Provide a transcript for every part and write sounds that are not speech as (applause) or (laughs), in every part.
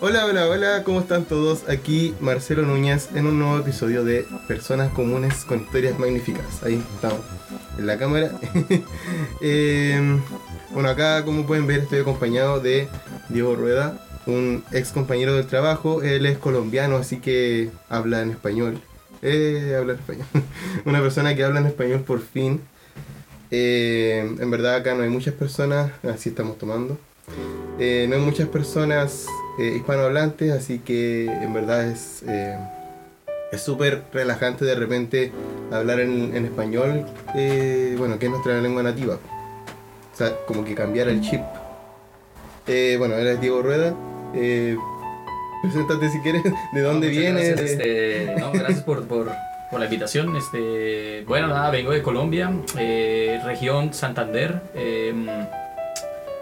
Hola, hola, hola, ¿cómo están todos? Aquí Marcelo Núñez en un nuevo episodio de Personas Comunes con Historias Magníficas. Ahí estamos, en la cámara. (laughs) Em, bueno, acá como pueden ver estoy acompañado de Diego Rueda, un ex compañero del trabajo. Él es colombiano, así que habla en español. Eh, habla en español. (laughs) Una persona que habla en español por fin. Eh, en verdad acá no hay muchas personas, así estamos tomando. Eh, no hay muchas personas eh, hispanohablantes, así que en verdad es eh, es súper relajante de repente hablar en, en español, bueno, que es nuestra lengua nativa. O sea, como que cambiar el chip. Bueno, eres Diego Rueda. Preséntate si quieres, (laughs) de dónde vienes. Gracias, este, no, gracias por, por, por la invitación. Este, bueno, nada, vengo de Colombia, eh, región Santander. eh,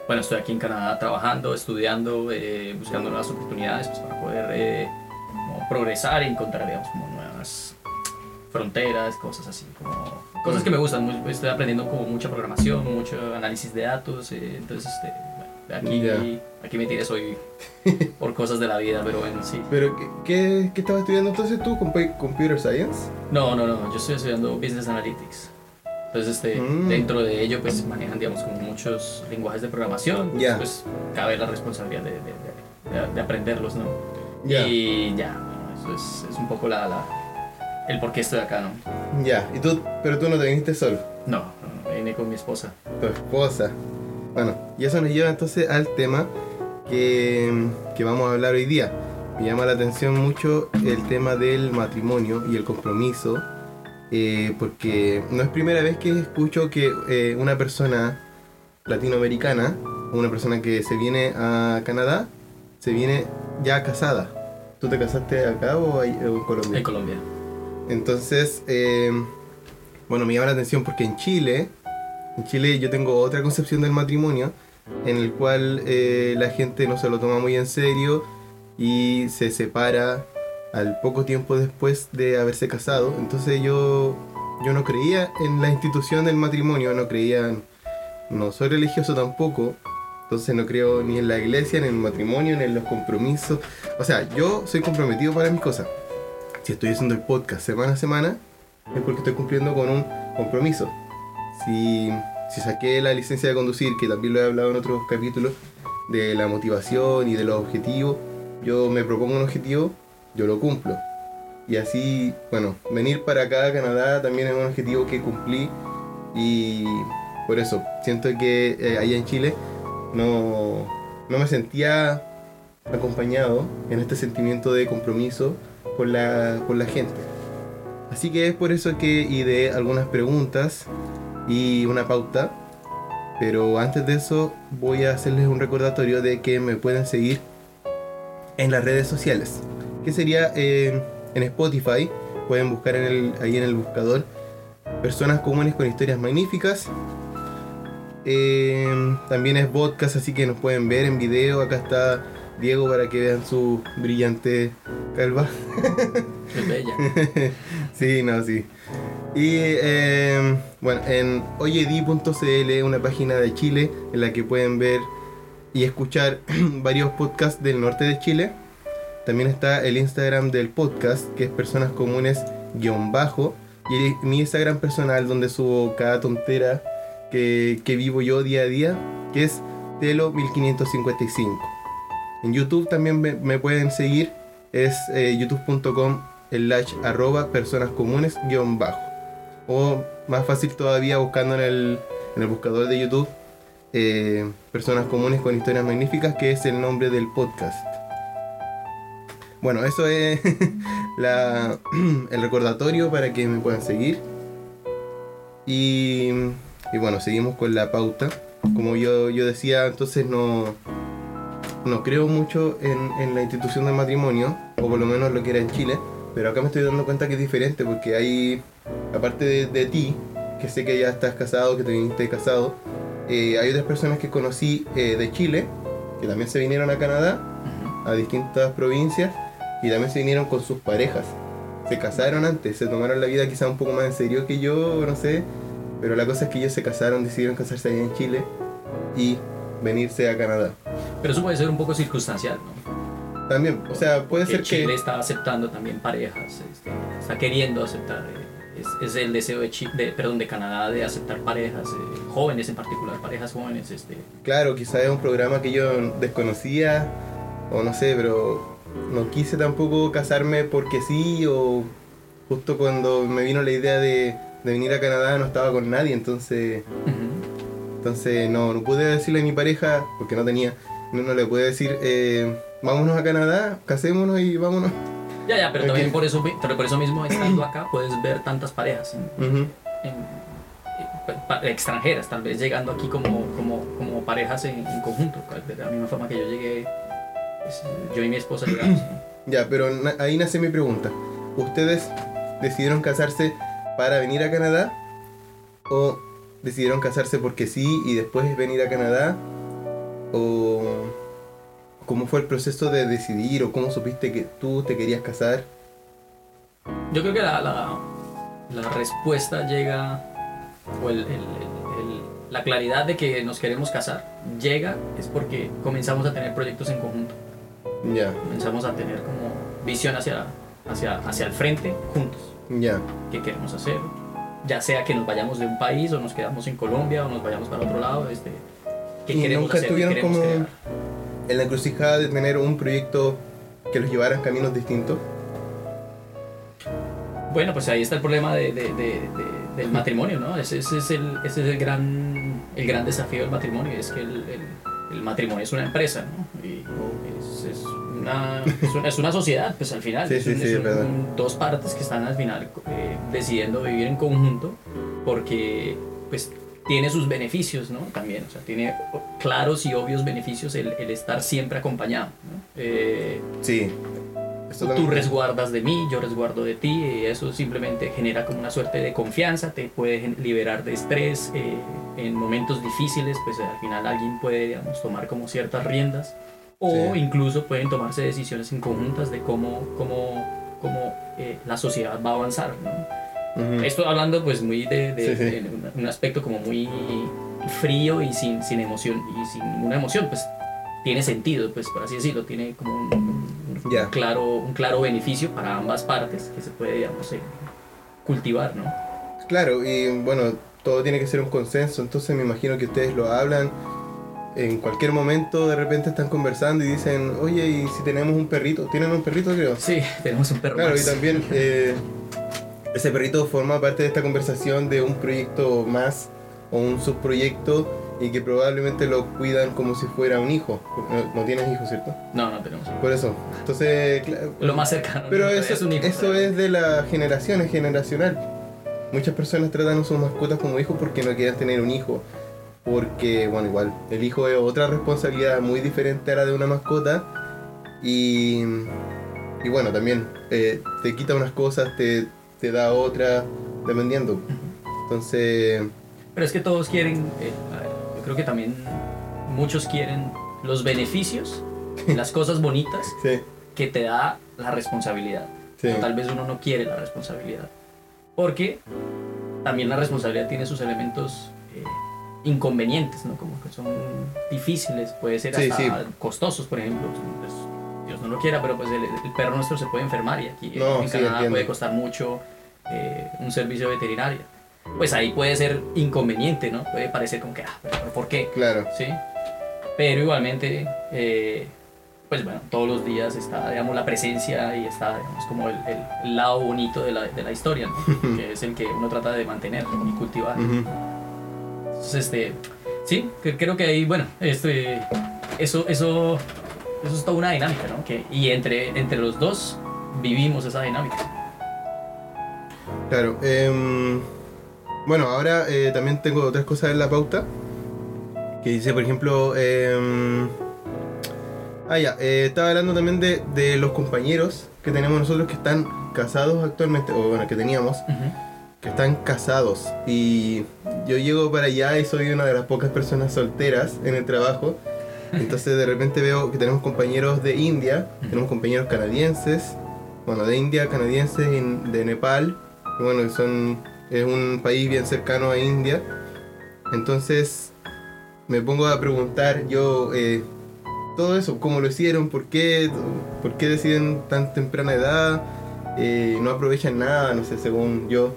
bueno, estoy aquí en Canadá trabajando, estudiando, eh, buscando nuevas oportunidades pues, para poder eh, progresar y encontrar, digamos, como nuevas fronteras, cosas así, como cosas que me gustan. Estoy aprendiendo como mucha programación, mucho análisis de datos, eh, entonces, este, aquí, aquí me tiré soy (laughs) por cosas de la vida, pero bueno, sí. Pero, ¿qué, qué, qué estabas estudiando entonces tú? Compu- ¿Computer Science? No, no, no, yo estoy estudiando Business Analytics. Entonces, este, Mm. dentro de ello, pues manejan, digamos, como muchos lenguajes de programación. Ya. Pues cabe la responsabilidad de, de- de- de- de aprenderlos, ¿no? Ya. Y ya, bueno, eso es, es un poco la, la, el por qué estoy acá, ¿no? Ya, y tú, pero tú no te viniste solo. No, no, vine con mi esposa. tu esposa. Bueno, y eso nos lleva entonces al tema que, que vamos a hablar hoy día. Me llama la atención mucho el tema del matrimonio y el compromiso, eh, porque no es primera vez que escucho que eh, una persona latinoamericana, una persona que se viene a Canadá, se viene ya casada. ¿Tú te casaste acá o en Colombia? En Colombia. Entonces, eh, bueno, me llama la atención porque en Chile, en Chile yo tengo otra concepción del matrimonio, en el cual eh, la gente no se lo toma muy en serio y se separa al poco tiempo después de haberse casado. Entonces yo, yo no creía en la institución del matrimonio, no creía, no soy religioso tampoco. Entonces no creo ni en la iglesia, ni en el matrimonio, ni en los compromisos. O sea, yo soy comprometido para mis cosas si estoy haciendo el podcast semana a semana, es porque estoy cumpliendo con un compromiso. Si, saqué la licencia de conducir, que también lo he hablado en otros capítulos, de la motivación y de los objetivos, yo me propongo un objetivo, yo lo cumplo. Y así, bueno, venir para acá a Canadá también es un objetivo que cumplí y por eso siento que eh, allá en Chile no, no me sentía acompañado en este sentimiento de compromiso con la, con la gente. Así que es por eso que ideé algunas preguntas y una pauta. Pero antes de eso voy a hacerles un recordatorio de que me pueden seguir en las redes sociales. Que sería eh, en Spotify. Pueden buscar en el- ahí en el buscador personas comunes con historias magníficas. Eh, también es podcast, así que nos pueden ver en video. Acá está Diego para que vean su brillante calva. Es bella. (laughs) sí, no, sí. Y eh, bueno, en oyedi.cl, una página de Chile en la que pueden ver y escuchar (clears throat) varios podcasts del norte de Chile. También está el Instagram del podcast, que es Personas Comunes guion bajo. Y mi Instagram personal, donde subo cada tontera que, que vivo yo día a día, que es Telo1555. En YouTube también me, me pueden seguir, es eh, youtube.com slash arroba personas comunes guion bajo. O más fácil todavía buscando en el, en el buscador de YouTube eh, personas comunes con historias magníficas, que es el nombre del podcast. Bueno, eso es (laughs) (clears throat) el recordatorio para que me puedan seguir. Y, y bueno, seguimos con la pauta. Como yo, yo decía, entonces no, no creo mucho en, en la institución del matrimonio, o por lo menos lo que era en Chile, pero acá me estoy dando cuenta que es diferente porque hay, aparte de, ti, que sé que ya estás casado, que te viniste casado, eh, hay otras personas que conocí eh, de Chile, que también se vinieron a Canadá, a distintas provincias, y también se vinieron con sus parejas. se casaron antes, se tomaron la vida quizá un poco más en serio que yo, no sé. Pero la cosa es que ellos se casaron, decidieron casarse allá en Chile y venirse a Canadá. Pero eso puede ser un poco circunstancial, ¿no? También, o sea, puede ser Chile que... está aceptando también parejas, este, está queriendo aceptar. eh, Es, es el deseo de, Chi- de, perdón, de Canadá de aceptar parejas, eh, jóvenes en particular, parejas jóvenes. Este, Claro, quizá es un programa que yo desconocía, o no sé, pero no quise tampoco casarme porque sí, o justo cuando me vino la idea de, de venir a Canadá no estaba con nadie, entonces, entonces no, no pude decirle a mi pareja, porque no tenía, no, no le pude decir, eh, vámonos a Canadá, casémonos y vámonos. Ya, ya, pero también por eso, pero por eso mismo estando acá puedes ver tantas parejas en- pa- extranjeras, tal vez llegando aquí como, como, como parejas en, en conjunto, de la misma forma que yo llegué, pues, yo y mi esposa llegamos. (clears throat) Ya, pero na- ahí nace mi pregunta. ¿Ustedes decidieron casarse para venir a Canadá? ¿O decidieron casarse porque sí y después venir a Canadá? ¿O cómo fue el proceso de decidir? ¿O cómo supiste que tú te querías casar? Yo creo que la, la, la respuesta llega, o el- el- el- la claridad de que nos queremos casar llega es porque comenzamos a tener proyectos en conjunto, Ya, comenzamos a tener como visión hacia, hacia, hacia el frente juntos, ya. qué queremos hacer, ya sea que nos vayamos de un país o nos quedamos en Colombia o nos vayamos para otro lado, este, qué ¿Y queremos nunca hacer, qué estuvieron queremos como- crear. En la encrucijada de tener un proyecto que los llevara en caminos distintos. Bueno, pues ahí está el problema de, de- de- de- del matrimonio, ¿no? Ese, ese es, el, ese es el, gran, el gran desafío del matrimonio, es que el, el- el matrimonio es una empresa, ¿no? Y es, es una, es, una, es una sociedad, pues al final. Sí, sí, un- sí, un- dos partes que están al final eh, decidiendo vivir en conjunto porque, pues, tiene sus beneficios, ¿no? También, o sea, tiene claros y obvios beneficios el, el estar siempre acompañado, ¿no? Eh, Sí. Esto Tú resguardas de mí, yo resguardo de ti, y eso simplemente genera como una suerte de confianza, te puede liberar de estrés, eh, en momentos difíciles, pues al final alguien puede, digamos, tomar como ciertas riendas, o Sí. incluso pueden tomarse decisiones en conjuntas de cómo, cómo, cómo eh, la sociedad va a avanzar, ¿no? Ujú. Esto hablando pues muy de, de- Sí, sí. de un- aspecto como muy frío y sin, sin emoción, y sin ninguna emoción, pues tiene sentido, pues por así decirlo, tiene como un, claro, un claro beneficio para ambas partes que se puede, digamos, eh, cultivar, ¿no? Claro, y bueno, todo tiene que ser un consenso, entonces me imagino que ustedes lo hablan. En cualquier momento de repente están conversando y dicen, oye, ¿y si tenemos un perrito? ¿Tienen un perrito, creo? Sí, (laughs) tenemos un perro Claro, y también (laughs) eh, ese perrito forma parte de esta conversación de un proyecto más o un subproyecto y que probablemente lo cuidan como si fuera un hijo. No, no tienes hijos, ¿cierto? No, no tenemos. Por eso. Entonces, claro, Lo más cercano. pero eso, es un hijo. eso es de la generación, es generacional. Muchas personas tratan a sus mascotas como hijos porque no quieren tener un hijo. Porque, bueno, igual, el hijo es otra responsabilidad muy diferente a la de una mascota. Y, y bueno, también eh, te quita unas cosas, te, te da otras, dependiendo. Entonces, Pero es que todos quieren, eh, yo creo que también muchos quieren los beneficios, (laughs) las cosas bonitas sí, que te da la responsabilidad. sí. O tal vez uno no quiere la responsabilidad. Porque también la responsabilidad tiene sus elementos eh, inconvenientes, ¿no? Como que son difíciles, puede ser hasta sí. costosos, por ejemplo. Pues, Dios no lo quiera, pero pues el, el perro nuestro se puede enfermar y aquí No, en sí, Canadá entiendo. puede costar mucho eh, un servicio veterinario. Pues ahí puede ser inconveniente, ¿no? Puede parecer como que, ah, pero ¿por qué? Claro, ¿sí? Pero igualmente, eh, pues bueno, todos los días está, digamos, la presencia y está, digamos, como el, el- lado bonito de la, de la historia, ¿no? (laughs) que es el que uno trata de mantener y cultivar. Entonces, este, sí, creo que ahí, bueno, este, eso, eso, eso es toda una dinámica, ¿no? Que, y entre, entre los dos vivimos esa dinámica. claro. Em, bueno, ahora eh, también tengo otras cosas en la pauta. Que dice, por ejemplo, em, ah, ya, eh, estaba hablando también de, de los compañeros que tenemos nosotros que están casados actualmente, o bueno, que teníamos, que están casados. Y yo llego para allá y soy una de las pocas personas solteras en el trabajo. Entonces de repente veo que tenemos compañeros de India, tenemos compañeros canadienses, bueno, de India, canadienses de Nepal, que bueno, son, es un país bien cercano a India. Entonces me pongo a preguntar yo eh, todo eso, cómo lo hicieron, por qué, por qué deciden tan temprana edad, eh, no aprovechan nada, no sé, según yo.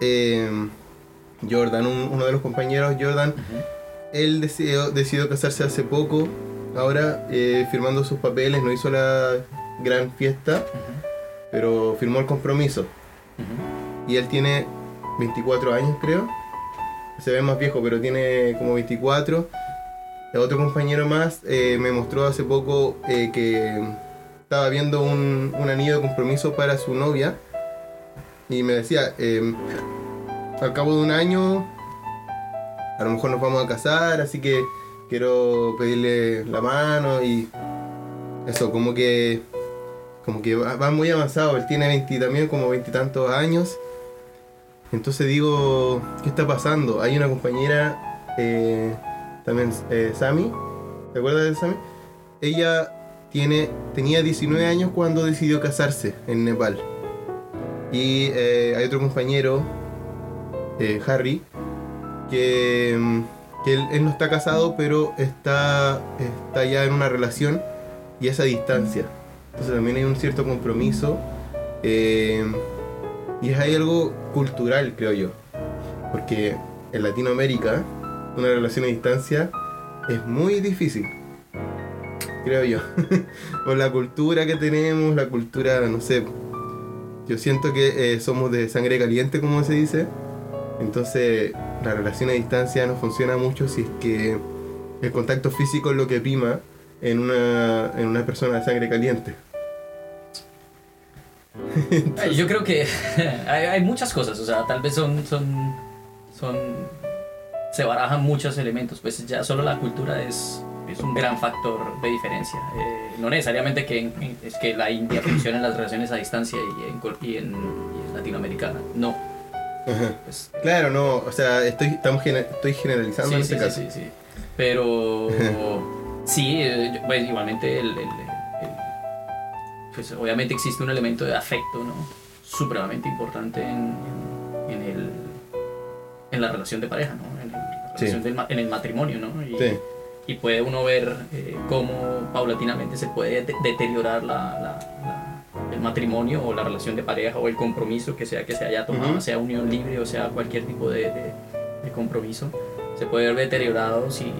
Eh, Jordan, un- uno de los compañeros, Jordan, él decidió, decidió casarse hace poco, ahora eh, firmando sus papeles, no hizo la gran fiesta, pero firmó el compromiso. Y él tiene 24 años, creo. Se ve más viejo, pero tiene como 24. El otro compañero más eh, me mostró hace poco eh, que estaba viendo un, un anillo de compromiso para su novia. Y me decía, al cabo de un año, a lo mejor nos vamos a casar, así que quiero pedirle la mano y eso, como que como que va, muy avanzado, él tiene 20 también como veintitantos años. Entonces digo, ¿qué está pasando? Hay una compañera, eh, también eh, Sami, ¿te acuerdas de Sami? Ella tiene, tenía 19 años cuando decidió casarse en Nepal. Y eh, hay otro compañero, Harry, que, mm, él, no está casado, pero está, está ya en una relación y es a distancia. Entonces también hay un cierto compromiso. eh, y es ahí algo cultural, creo yo. Porque en Latinoamérica, una relación a distancia es muy difícil. Creo yo. (laughs) Por la cultura que tenemos, la cultura, no sé. Yo siento que eh, somos de sangre caliente, como se dice. Entonces, la relación a distancia no funciona mucho si es que el contacto físico es lo que prima en una, en una persona de sangre caliente. Yo creo que (laughs) hay, muchas cosas, o sea, tal vez son, son, se barajan muchos elementos, pues ya solo la cultura es, es un gran factor de diferencia. Eh, no necesariamente que, es que la India funcione en las relaciones a distancia y en, y no. Ajá. Pues, Claro, no, o sea, estoy, estamos gener- estoy generalizando sí, en sí, este sí, caso. sí, sí. Pero (laughs) sí, eh, pues, igualmente el, el- el- pues obviamente existe un elemento de afecto, ¿no? Supremamente importante en, en, en el, en la relación de pareja, ¿no? En, la relación del en el matrimonio, ¿no? Y, Sí. y puede uno ver eh, cómo paulatinamente se puede de- deteriorar la, la- la- el matrimonio o la relación de pareja o el compromiso que sea que se haya tomado, Ujú. sea unión libre o sea cualquier tipo de, de- de compromiso, se puede ver deteriorado si,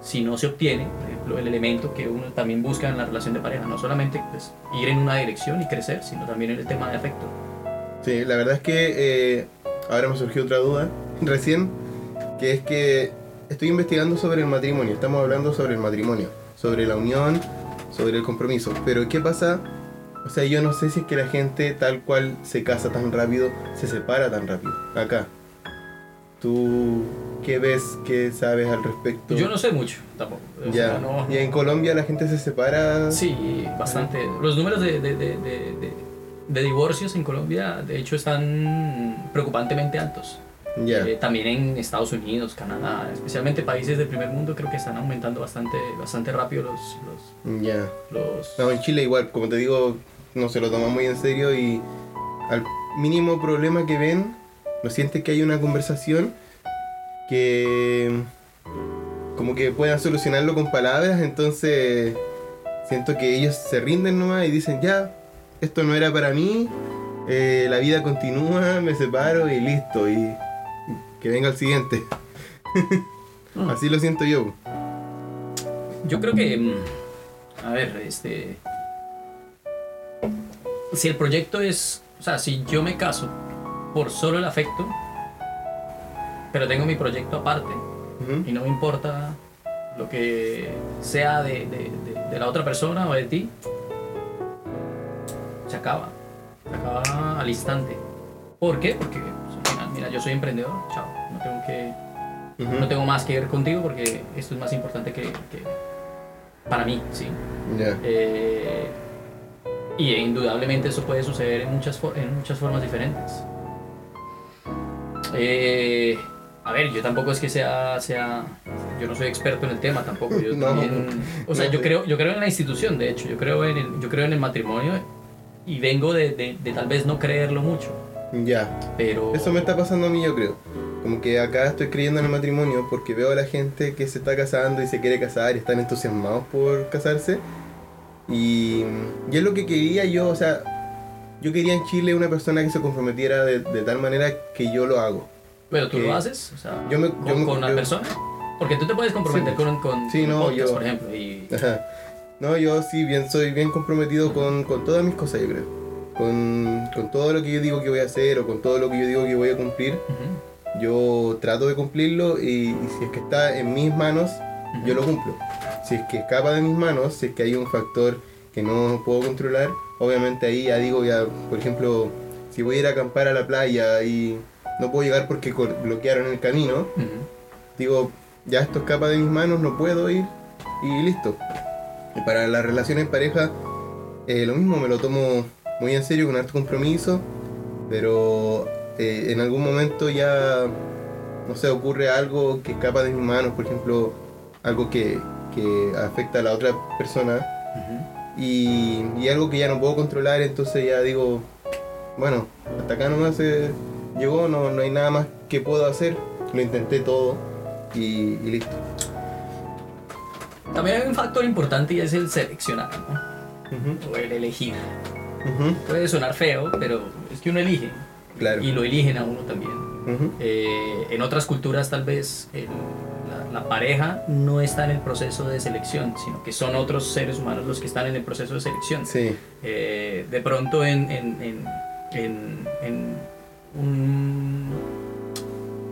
si no se obtiene, por ejemplo, el elemento que uno también busca en la relación de pareja, no solamente pues, ir en una dirección y crecer, sino también en el tema de afecto. Sí, la verdad es que eh, ahora me surgió otra duda recién, que es que estoy investigando sobre el matrimonio, estamos hablando sobre el matrimonio, sobre la unión, sobre el compromiso, pero ¿qué pasa? O sea, yo no sé si es que la gente tal cual se casa tan rápido, se separa tan rápido, acá. ¿Tú qué ves, qué sabes al respecto? Yo no sé mucho tampoco. o Ya. sea, no- ¿Y en Colombia la gente se separa? Sí, bastante. Los números de, de, de, de, divorcios en Colombia, de hecho, están preocupantemente altos. Ya. Eh, también en Estados Unidos, Canadá, especialmente países del primer mundo, creo que están aumentando bastante, bastante rápido los... los, Ya. los No, en Chile igual, como te digo, no se lo toman muy en serio y al mínimo problema que ven, no sienten que hay una conversación que como que puedan solucionarlo con palabras, entonces siento que ellos se rinden nomás y dicen, ya, esto no era para mí, eh, la vida continúa, me separo y listo, y que venga el siguiente. (laughs) Mm. Así lo siento yo. Yo creo que, mm, a ver, este, si el proyecto es, o sea, si yo me caso por solo el afecto, pero tengo mi proyecto aparte y no me importa lo que sea de, de- de- de la otra persona o de ti, se acaba, se acaba al instante. ¿Por qué? Porque pues, al final, mira, yo soy emprendedor, chao, no tengo que no tengo más que ver contigo porque esto es más importante que, que para mí, ¿sí? Eh, y indudablemente eso puede suceder en muchas, en muchas formas diferentes. Eh, a ver, yo tampoco es que sea, sea, yo no soy experto en el tema tampoco. Yo (laughs) No, también, o sea, no yo creo, yo creo en la institución, de hecho, yo creo en el, yo creo en el matrimonio y vengo de, de, de tal vez no creerlo mucho, Ya. pero... Eso me está pasando a mí, yo creo. Como que acá estoy creyendo en el matrimonio porque veo a la gente que se está casando y se quiere casar y están entusiasmados por casarse. Y, y es lo que quería yo, o sea, yo quería en Chile una persona que se comprometiera de, de tal manera que yo lo hago. Pero tú lo haces, o sea, yo me- con, yo me- con una yo- persona. Porque tú te puedes comprometer Sí. con, con Sí, con no, podcast, yo- por ejemplo, y... Ajá. No, yo sí, bien, soy bien comprometido con, con todas mis cosas, yo creo. Con, con todo lo que yo digo que voy a hacer o con todo lo que yo digo que voy a cumplir. Yo trato de cumplirlo y, y si es que está en mis manos, yo lo cumplo. Si es que escapa de mis manos, si es que hay un factor que no puedo controlar, obviamente ahí ya digo, ya, por ejemplo, si voy a ir a acampar a la playa y no puedo llegar porque bloquearon el camino, digo, ya esto escapa de mis manos, no puedo ir y listo. Y para las relaciones en pareja, eh, lo mismo, me lo tomo muy en serio, con harto compromiso, pero eh, en algún momento ya, no sé, ocurre algo que escapa de mis manos, por ejemplo, algo que, que afecta a la otra persona y, y algo que ya no puedo controlar, entonces ya digo, bueno, hasta acá nomás eh, llegó, no, no hay nada más que puedo hacer, lo intenté todo y, y listo. También hay un factor importante y es el seleccionar, ¿no? O el elegir. Puede sonar feo, pero es que uno elige. Claro. Y lo eligen a uno también. Eh, en otras culturas tal vez el- la, pareja no está en el proceso de selección, sino que son otros seres humanos los que están en el proceso de selección. Sí, Eh, de pronto en, en, en, en- un-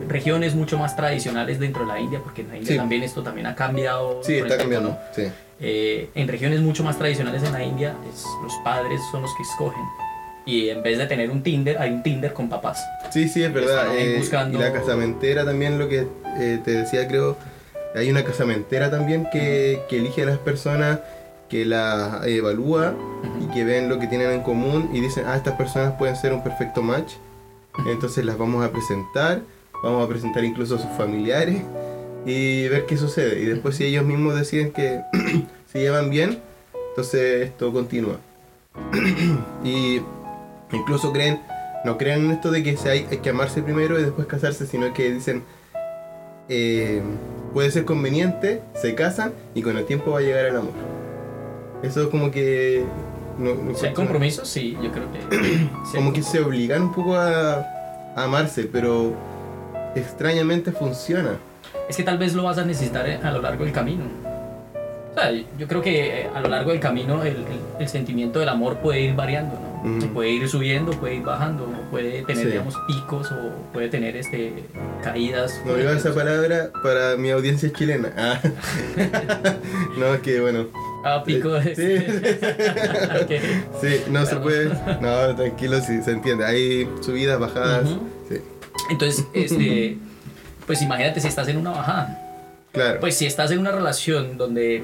regiones mucho más tradicionales dentro de la India, porque en la India Sí. también esto también ha cambiado. sí, está cambiando. ¿no? Sí. Eh, en regiones mucho más tradicionales en la India, es- los padres son los que escogen. Y en vez de tener un Tinder, hay un Tinder con papás. Sí, sí, es verdad. Eh, buscando- Y la casamentera también, lo que eh, te decía, creo, hay una casamentera también que, elige a las personas, que las evalúa y que ven lo que tienen en común y dicen, ah, estas personas pueden ser un perfecto match. Entonces las vamos a presentar, vamos a presentar incluso a sus familiares y ver qué sucede. Y después si ellos mismos deciden que (clears throat) se llevan bien, entonces esto continúa. (clears throat) y incluso creen, no creen en esto de que se hay que amarse primero y después casarse, sino que dicen, eh, puede ser conveniente, se casan y con el tiempo va a llegar el amor. Eso es como que... No, no Si hay compromisos, sí, yo creo que. (clears throat) como que se obligan un poco a, a amarse, pero extrañamente funciona. Es que tal vez lo vas a necesitar eh, a lo largo del camino. O sea, yo creo que eh, a lo largo del camino el, el- el sentimiento del amor puede ir variando, ¿no? Puede ir subiendo, puede ir bajando, puede tener, Sí. digamos, picos o puede tener este, caídas. No digo esa palabra para mi audiencia chilena. Ah. (laughs) no, es que bueno. Ah, pico. Sí. (laughs) Ok. Sí, no se puede. No, tranquilo, sí, se entiende. Hay subidas, bajadas. Sí, Entonces, este, pues imagínate si estás en una bajada. claro. Pues si estás en una relación donde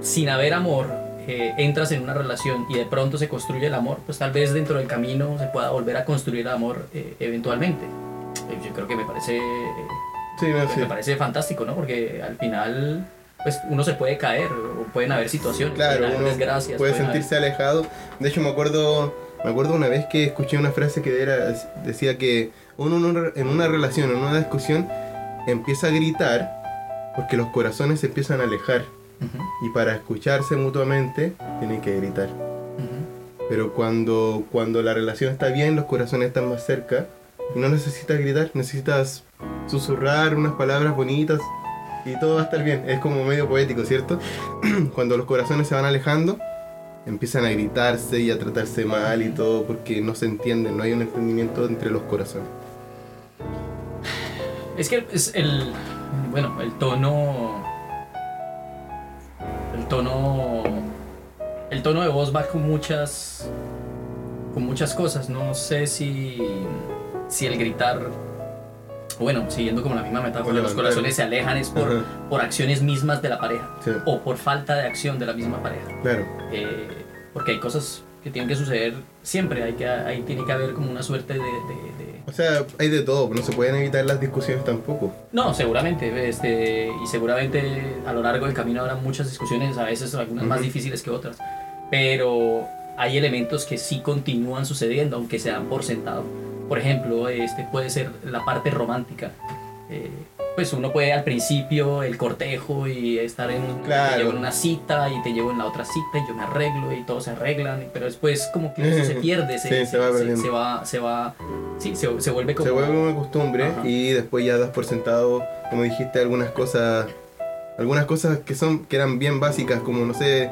sin haber amor eh, entras en una relación y de pronto se construye el amor, pues tal vez dentro del camino se pueda volver a construir el amor eh, eventualmente. Eh, Yo creo que me parece, sí, no, pues sí. me parece fantástico, ¿no? Porque al final pues uno se puede caer o pueden haber situaciones, Claro, pueden haber desgracias. puede pueden haber- sentirse alejado. De hecho, me acuerdo, me acuerdo una vez que escuché una frase que era, decía que uno en una relación, en una discusión, empieza a gritar porque los corazones se empiezan a alejar. Y para escucharse mutuamente, tienen que gritar. Pero cuando, cuando la relación está bien, los corazones están más cerca. No necesitas gritar, necesitas susurrar unas palabras bonitas y todo va a estar bien. Es como medio poético, ¿cierto? (clears throat) cuando los corazones se van alejando, empiezan a gritarse y a tratarse mal y todo porque no se entienden, no hay un entendimiento entre los corazones. Es que es el, bueno, el tono, tono, el tono de voz va con muchas, con muchas cosas. No sé si, si el gritar, bueno, siguiendo como la misma metáfora, los corazones se alejan es por, Ajá. por acciones mismas de la pareja Sí, o por falta de acción de la misma pareja. claro. Eh, porque hay cosas que tienen que suceder siempre, hay que, ahí tiene que haber como una suerte de- de- de O sea, hay de todo, no se pueden evitar las discusiones tampoco. No, seguramente, este, y seguramente a lo largo del camino habrá muchas discusiones, a veces algunas más Ujú. difíciles que otras, pero hay elementos que sí continúan sucediendo, aunque se dan por sentado. Por ejemplo, este puede ser la parte romántica. Eh, pues uno puede al principio el cortejo y estar en, Claro. te llevo en una cita y te llevo en la otra cita y yo me arreglo y todos se arreglan, pero después como que eso se (laughs) pierde, se, Sí, se va perdiendo. se va, se va, sí, se, se vuelve como... Se vuelve una costumbre Ajá. y después ya das por sentado, como dijiste, algunas cosas, algunas cosas que son que eran bien básicas, como no sé,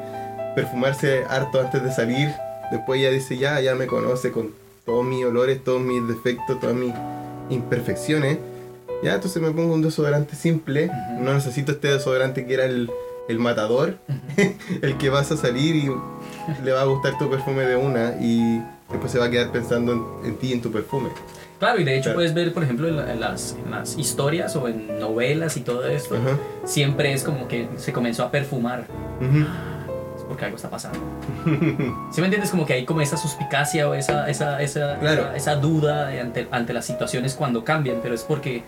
perfumarse harto antes de salir. Después ya dice ya, ya me conoce con todos mis olores, todos mis defectos, todas mis imperfecciones. Ya, entonces me pongo un desodorante simple. Ujú. No necesito este desodorante que era el, el matador, (laughs) el que vas a salir y le va a gustar tu perfume de una y después se va a quedar pensando en, en ti y en tu perfume. Claro, y de hecho Claro. puedes ver, por ejemplo, en, la- en las, en las historias o en novelas y todo esto, Ajá. siempre es como que se comenzó a perfumar. Porque algo está pasando. (laughs) ¿Sí me entiendes? Como que hay como esa suspicacia o esa, esa, esa, Claro. esa, esa duda ante, ante las situaciones cuando cambian, pero es porque,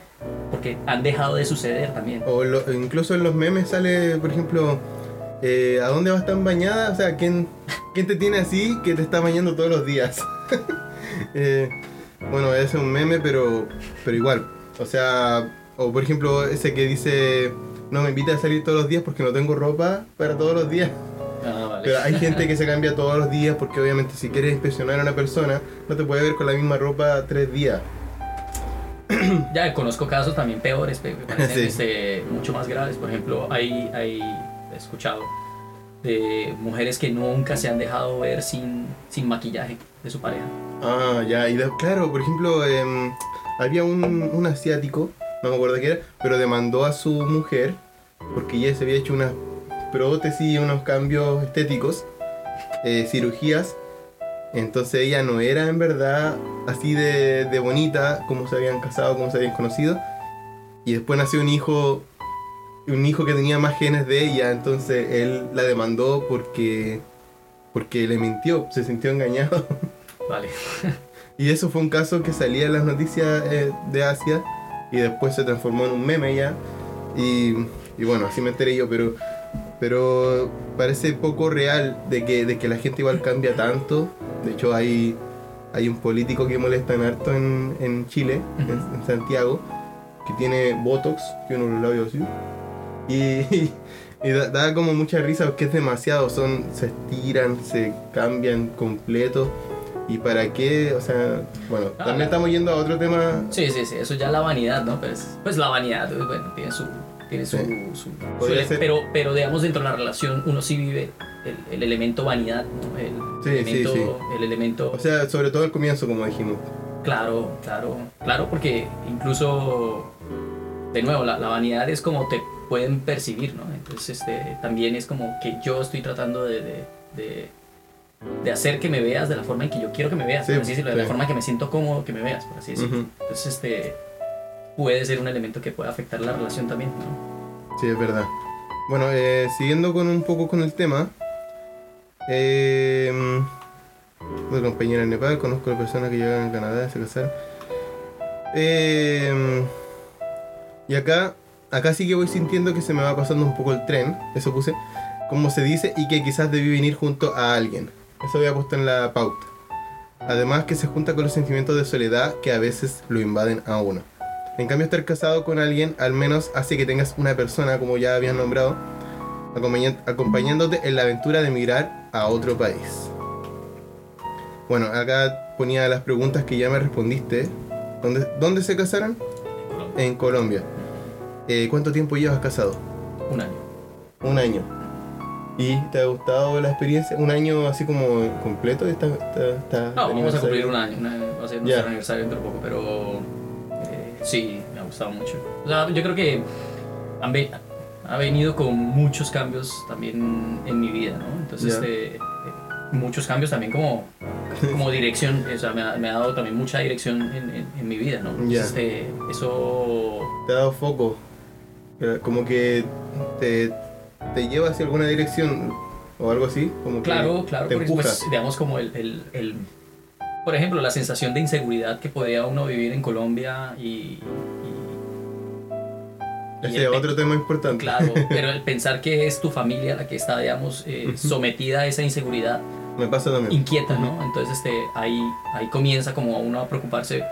porque han dejado de suceder también. O lo- incluso en los memes sale, por ejemplo, eh, ¿a dónde vas tan bañada? O sea, ¿quién, quién te tiene así que te está bañando todos los días? (laughs) Eh, bueno, ese es un meme, pero, pero igual. O sea, o por ejemplo, ese que dice, no me invita a salir todos los días porque no tengo ropa para todos los días. Ah, vale. Pero hay gente que se cambia todos los días porque obviamente si quieres impresionar a una persona, no te puede ver con la misma ropa tres días. (clears throat) Ya conozco casos también peores, pe- me parecen (laughs) Sí. este, mucho más graves. Por ejemplo, hay, hay he escuchado de mujeres que nunca se han dejado ver sin, sin maquillaje de su pareja. Ah, ya, y de- claro, por ejemplo, em, había un, un asiático, no me acuerdo qué era, pero demandó a su mujer porque ella se había hecho unas prótesis y unos cambios estéticos, eh, cirugías. Entonces ella no era en verdad así de, de bonita como se habían casado, como se habían conocido. Y después nació un hijo, un hijo que tenía más genes de ella, entonces él la demandó porque, porque le mintió, se sintió engañado. (laughs) Vale. Y eso fue un caso que salía en las noticias eh, de Asia y después se transformó en un meme ya. Y, y bueno, así me enteré yo, pero, pero parece poco real de que, de que la gente igual cambia tanto. De hecho, hay, hay un político que molestan harto en, en Chile, en, en Santiago, que tiene Botox, tiene los labios así. Y, (laughs) y da, da como mucha risa porque es demasiado, son, se estiran, se cambian completo. ¿Y para qué? O sea, bueno, Ah, también estamos yendo a otro tema. Sí, sí, sí, eso ya es la vanidad, ¿no? Pues, pues la vanidad, bueno, tiene su... Tiene su, pero, pero digamos dentro de la relación uno sí vive el, el elemento vanidad, ¿no? El, Sí, elemento, sí. el elemento O sea, sobre todo al comienzo, como dijimos. Claro, claro, claro, porque incluso, de nuevo, la, la vanidad es como te pueden percibir, ¿no? Entonces, este, también es como que yo estoy tratando de, de, de- de hacer que me veas de la forma en que yo quiero que me veas, Sí, por así decirlo, de la forma que me siento cómodo que me veas, por así decirlo. Entonces, este, puede ser un elemento que puede afectar la relación también, ¿no? Sí, es verdad. Bueno, eh, siguiendo con un poco con el tema. Eh, tuve compañera en Nepal, conozco a personas que llegaron a Canadá, se casaron. Eh, y acá, acá sí que voy sintiendo que se me va pasando un poco el tren, eso puse, como se dice, y que quizás debí venir junto a alguien. Eso había puesto en la pauta. Además que se junta con los sentimientos de soledad que a veces lo invaden a uno. En cambio, estar casado con alguien al menos hace que tengas una persona, como ya habían nombrado, acompañándote en la aventura de emigrar a otro país. Bueno, acá ponía las preguntas que ya me respondiste. ¿Dónde, dónde se casaron? En Colombia. Eh, ¿Cuánto tiempo llevas casado? Un año. Un año. ¿Y te ha gustado la experiencia? ¿Un año así como completo? ¿Está, está, está No, vamos a cumplir un año, una- va a ser nuestro aniversario dentro de poco, pero sí, me ha gustado mucho. O sea, yo creo que han ha venido con muchos cambios también en mi vida, ¿no? Entonces, Ya. este, eh, muchos cambios también como, como dirección, o sea, me ha, me ha dado también mucha dirección en, en- en mi vida, ¿no? Entonces, este, eso te ha dado foco. Como que te, te lleva hacia alguna dirección o algo así. Como que Claro, claro, te porque pues, digamos como el, el- el- por ejemplo, la sensación de inseguridad que podía uno vivir en Colombia y... y- y Ese el es pe- otro tema importante. Claro, (laughs) pero el pensar que es tu familia la que está, digamos, eh, sometida a esa inseguridad me pasa también. inquieta, ¿no? Entonces este, ahí, ahí comienza como uno a preocuparse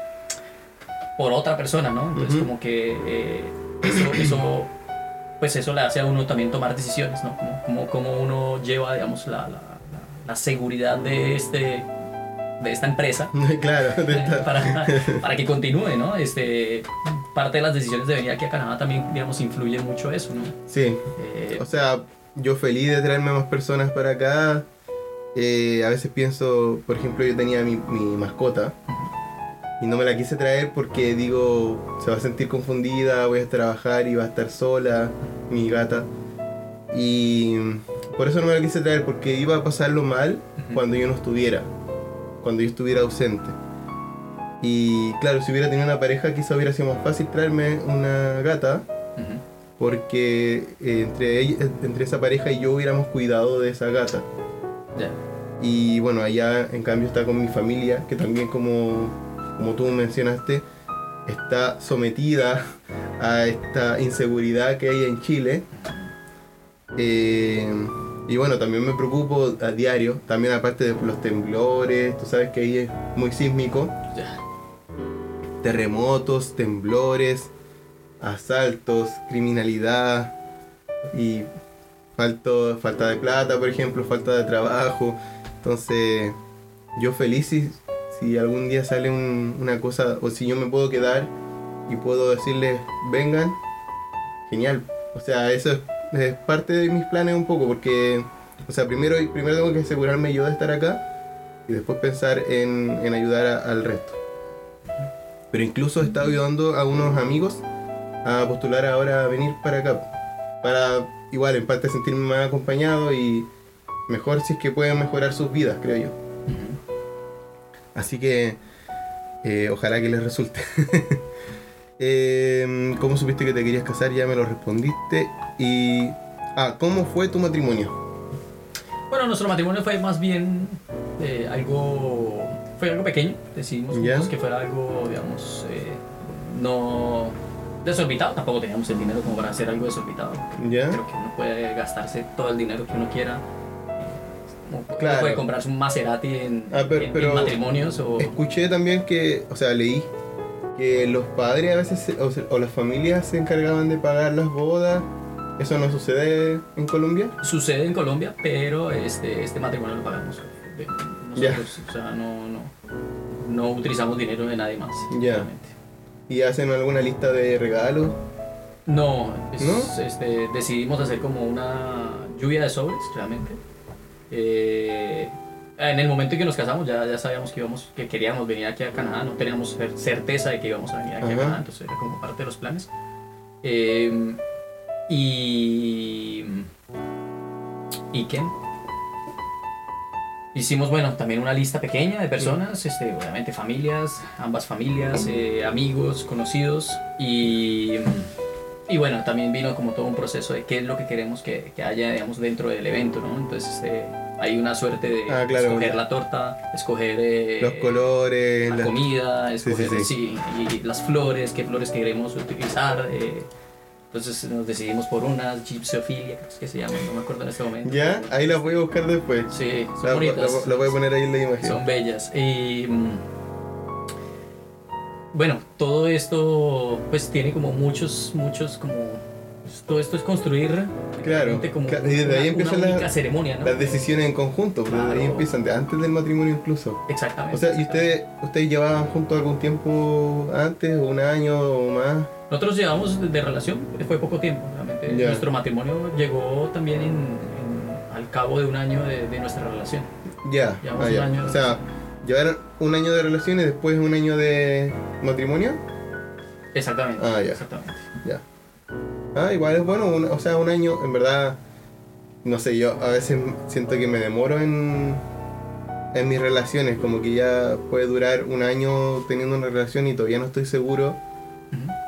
por otra persona, ¿no? Entonces como que eh, eso, eso, pues eso le hace a uno también tomar decisiones, ¿no? Como, como, como uno lleva, digamos, la, la, la- la seguridad de, este, de esta empresa (laughs) claro, eh, esta- para, (laughs) para que continúe, ¿no? Este, parte de las decisiones de venir aquí a Canadá también, digamos, influye mucho eso, ¿no? sí. Eh, O sea, yo feliz de traerme más personas para acá. Eh, a veces pienso, por ejemplo, yo tenía mi, mi mascota y no me la quise traer porque digo, se va a sentir confundida, voy a trabajar y va a estar sola, mi gata. Y por eso no me la quise traer, porque iba a pasarlo mal Ujú. cuando yo no estuviera, cuando yo estuviera ausente. Y claro, si hubiera tenido una pareja, quizá hubiera sido más fácil traerme una gata ujú. porque eh, entre, ella- entre esa pareja y yo hubiéramos cuidado de esa gata. Y bueno, allá en cambio está con mi familia, que también como, como tú mencionaste, está sometida a esta inseguridad que hay en Chile. Eh, y bueno, también me preocupo a diario, también aparte de los temblores, tú sabes que ahí es muy sísmico Ya. terremotos, temblores, asaltos, criminalidad y falto, falta de plata, por ejemplo, falta de trabajo. Entonces, yo feliz si, si algún día sale un- una cosa o si yo me puedo quedar y puedo decirles, vengan, genial. O sea, eso es, es parte de mis planes un poco porque, o sea, primero, primero tengo que asegurarme yo de estar acá y después pensar en, en ayudar a- al resto. Pero incluso he estado ayudando a unos amigos a postular ahora a venir para acá. Para igual en parte sentirme más acompañado y mejor si es que pueden mejorar sus vidas, creo yo. Así que eh, ojalá que les resulte. (laughs) Em, ¿Cómo supiste que te querías casar? Ya me lo respondiste. Y... Ah, ¿cómo fue tu matrimonio? Bueno, nuestro matrimonio fue más bien eh, algo. Fue algo pequeño. Decidimos que fuera algo, digamos, eh, no desorbitado. Tampoco teníamos el dinero como para hacer algo desorbitado. ¿Ya? Creo que uno puede gastarse todo el dinero que uno quiera. Uno puede- Claro. puede comprarse un Maserati en, Ah, pero- en- matrimonios o. Escuché también que, o sea, leí que los padres a veces, o, se- o las familias se encargaban de pagar las bodas. ¿Eso no sucede en Colombia? Sucede en Colombia, pero este, este matrimonio lo pagamos nosotros. O sea, no, no, no utilizamos dinero de nadie más. Ya. ¿Y hacen alguna lista de regalos? No, es- ¿No? Este, decidimos hacer como una lluvia de sobres, realmente. Eh, en el momento en que nos casamos ya, ya sabíamos que, íbamos, que queríamos venir aquí a Canadá, no teníamos cer- certeza de que íbamos a venir aquí Ajá. a Canadá, entonces era como parte de los planes. Eh, y... ¿Y qué? Hicimos, bueno, también una lista pequeña de personas, este, obviamente familias, ambas familias, eh, amigos, conocidos y, y bueno, también vino como todo un proceso de qué es lo que queremos que, que haya, digamos, dentro del evento, ¿no? Entonces este, hay una suerte de Ah, claro. escoger la torta, escoger eh, Los colores, la la- comida, escoger, sí, sí, y las flores, qué flores queremos utilizar. eh, entonces nos decidimos por unas gypsophilia, creo que se llaman, no me acuerdo en este momento. ¿Ya? Ahí las voy a buscar después. Sí, son La, bonitas. la- la voy a poner ahí en la imagen. Son bellas. Y mm, bueno, todo esto pues tiene como muchos, muchos como... todo esto es construir Claro, como claro, y desde ahí empiezan las- ceremonia, ¿no? Las decisiones en conjunto, pero desde ahí Claro. empiezan, de antes del matrimonio incluso. Exactamente. O sea, ¿y ustedes, ustedes llevaban juntos algún tiempo antes, un año o más? Nosotros llevamos de, relación, fue poco tiempo, realmente. Nuestro matrimonio llegó también en, en- al cabo de un año de, de nuestra relación. Ya, Llevamos ah, año O sea, llevaron un año de relación y después un año de matrimonio. Exactamente. Ah, ya. Exactamente. Ah, igual es bueno, un- o sea, un año, en verdad, no sé, yo a veces siento que me demoro en, en mis relaciones, como que ya puede durar un año teniendo una relación y todavía no estoy seguro